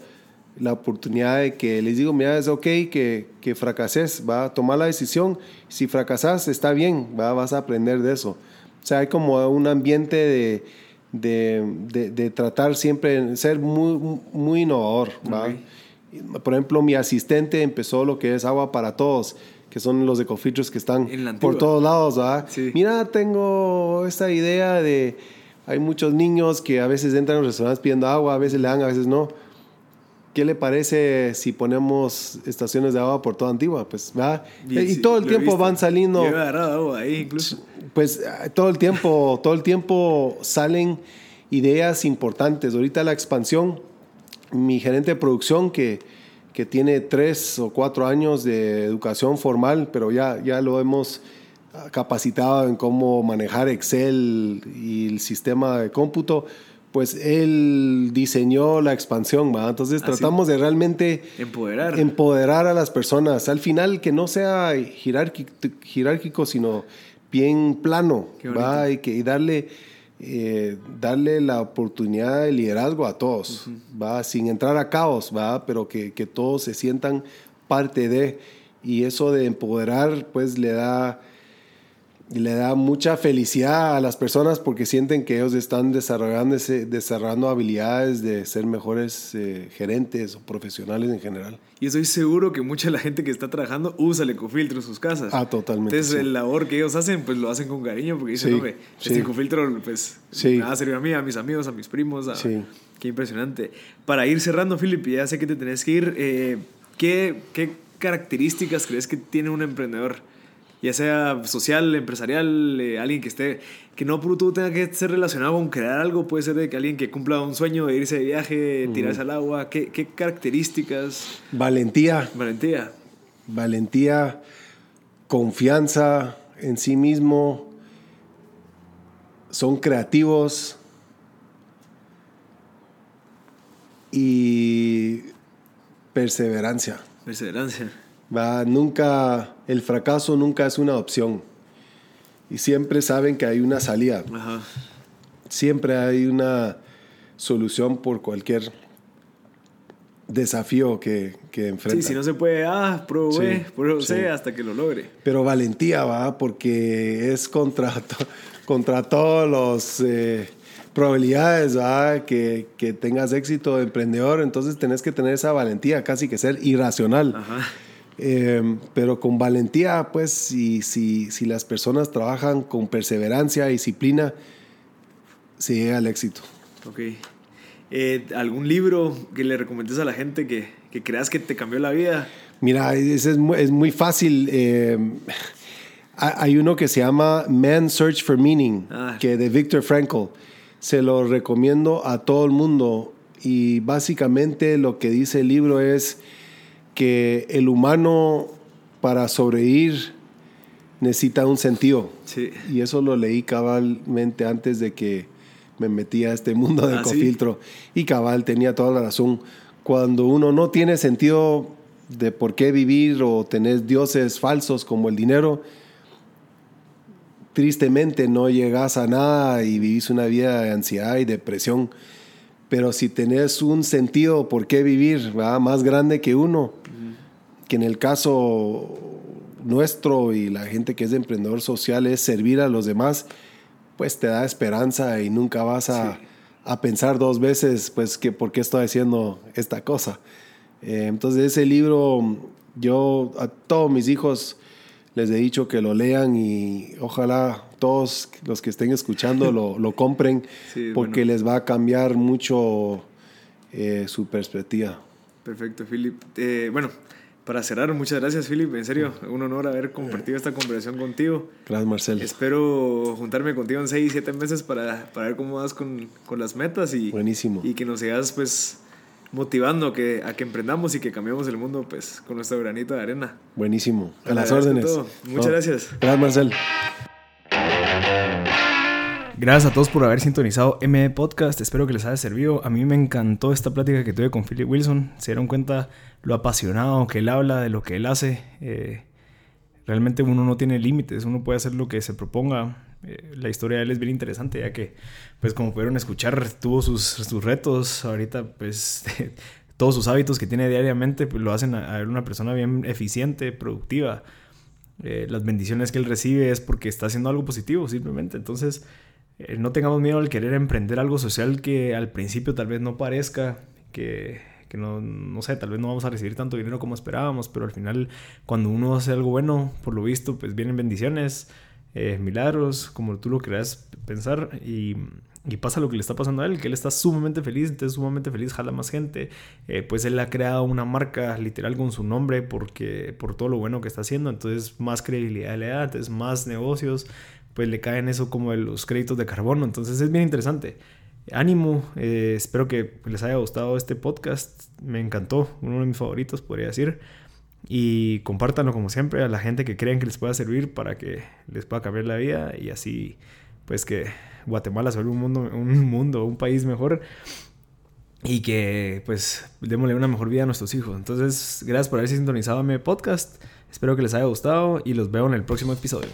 la oportunidad de que les digo, mira, es ok que, que fracases, va a tomar la decisión. Si fracasas, está bien, va, vas a aprender de eso. O sea, hay como un ambiente de, de, de, tratar siempre, ser muy, muy innovador. ¿va? Por ejemplo, mi asistente empezó lo que es agua para todos que son los ecofiltros que están por todos lados, ¿va? Mira, tengo esta idea de hay muchos niños que a veces entran a los restaurantes pidiendo agua, a veces le dan, a veces no. ¿Qué le parece si ponemos estaciones de agua por toda Antigua? Pues. Y, todo el tiempo van saliendo. Yo he agarrado ahí incluso. Pues todo el tiempo, todo el tiempo salen ideas importantes. Ahorita la expansión, mi gerente de producción que, que tiene tres o cuatro años de educación formal, pero ya, ya lo hemos capacitado en cómo manejar Excel y el sistema de cómputo pues él diseñó la expansión, ¿va? Entonces tratamos de realmente empoderar. empoderar a las personas. Al final que no sea jerárquico, sino bien plano, ¿va? Y, que, darle, eh, darle la oportunidad de liderazgo a todos, ¿va? Sin entrar a caos, ¿va? Pero que, que todos se sientan parte de... Y eso de empoderar, pues le da y le da mucha felicidad a las personas porque sienten que ellos están desarrollando, desarrollando habilidades de ser mejores eh, gerentes o profesionales en general. Y estoy seguro que mucha de la gente que está trabajando usa el ecofiltro en sus casas. Ah, totalmente. Entonces, el labor que ellos hacen, pues lo hacen con cariño porque dicen, sí, este ecofiltro, pues, me va a servir a mí, a mis amigos, a mis primos. A... Qué impresionante. Para ir cerrando, Philip, ya sé que te tenés que ir, eh, ¿qué, ¿qué características crees que tiene un emprendedor? Ya sea social, empresarial, eh, alguien que esté, que no por todo tenga que ser relacionado con crear algo, puede ser de que alguien que cumpla un sueño de irse de viaje, tirarse al agua, ¿qué, ¿qué, características? Valentía. Valentía. Valentía, confianza en sí mismo, son creativos y perseverancia. Perseverancia. Va, nunca, el fracaso nunca es una opción. Y siempre saben que hay una salida. Siempre hay una solución por cualquier desafío que, que enfrenta. Sí, si no se puede, ah, probé, sí, hasta que lo logre. Pero valentía, va, porque es contra, contra todos los... Eh, probabilidades Que, que, tengas éxito de emprendedor, entonces tenés que tener esa valentía, casi que ser irracional. Eh, pero con valentía, pues, si, si, si las personas trabajan con perseverancia, disciplina, se llega al éxito. Ok. Eh, ¿Algún libro que le recomiendes a la gente que, que, creas que te cambió la vida? Mira, es, es, muy, es muy fácil. Eh, hay uno que se llama Man Search for Meaning, ah. que de Viktor Frankl se lo recomiendo a todo el mundo y básicamente lo que dice el libro es que el humano para sobrevivir necesita un sentido. Y eso lo leí cabalmente antes de que me metí a este mundo de ah, cofiltro. Y cabal tenía toda la razón. Cuando uno no tiene sentido de por qué vivir o tener dioses falsos como el dinero, tristemente no llegas a nada y vivís una vida de ansiedad y depresión. Pero si tenés un sentido por qué vivir, más grande que uno, que en el caso nuestro y la gente que es emprendedor social es servir a los demás, pues te da esperanza y nunca vas a, pensar dos veces, pues, que por qué estoy haciendo esta cosa. Eh, entonces ese libro, yo a todos mis hijos les he dicho que lo lean y ojalá todos los que estén escuchando lo, lo compren porque les va a cambiar mucho eh, su perspectiva. Perfecto, Philip. Eh, bueno, para cerrar, muchas gracias, Philip. En serio, un honor haber compartido esta conversación contigo. Gracias, Marcel. Espero juntarme contigo en 6, 7 meses para, para ver cómo vas con, con las metas y, Buenísimo. y que nos sigas pues motivando a que, a que emprendamos y que cambiemos el mundo pues con nuestro granito de arena. Buenísimo. A las órdenes. Muchas gracias. Gracias, Marcel. Gracias a todos por haber sintonizado ME Podcast. Espero que les haya servido. A mí me encantó esta plática que tuve con Philip Wilson. Se dieron cuenta lo apasionado que él habla, de lo que él hace. Eh, realmente uno no tiene límites, uno puede hacer lo que se proponga. Eh, la historia de él es bien interesante, ya que, pues como pudieron escuchar, tuvo sus, sus retos. Ahorita, pues, todos sus hábitos que tiene diariamente, pues lo hacen a, ver una persona bien eficiente, productiva. Eh, las bendiciones que él recibe es porque está haciendo algo positivo, simplemente. Entonces, eh, no tengamos miedo al querer emprender algo social que al principio tal vez no parezca, que que no, no sé, tal vez no vamos a recibir tanto dinero como esperábamos, pero al final cuando uno hace algo bueno, por lo visto, pues vienen bendiciones, eh, milagros, como tú lo quieras pensar y, y, pasa lo que le está pasando a él, que él está sumamente feliz, entonces sumamente feliz, jala más gente, eh, pues él ha creado una marca literal con su nombre porque, por todo lo bueno que está haciendo, entonces más credibilidad le da, entonces más negocios, pues le caen eso como los créditos de carbono, entonces es bien interesante ánimo, eh, espero que les haya gustado este podcast, me encantó, uno de mis favoritos podría decir. Y compártanlo como siempre a la gente que crean que les pueda servir para que les pueda cambiar la vida y así pues que Guatemala se un mundo, un mundo, un país mejor y que pues démosle una mejor vida a nuestros hijos. Entonces, gracias por haber sintonizado mi podcast. Espero que les haya gustado y los veo en el próximo episodio.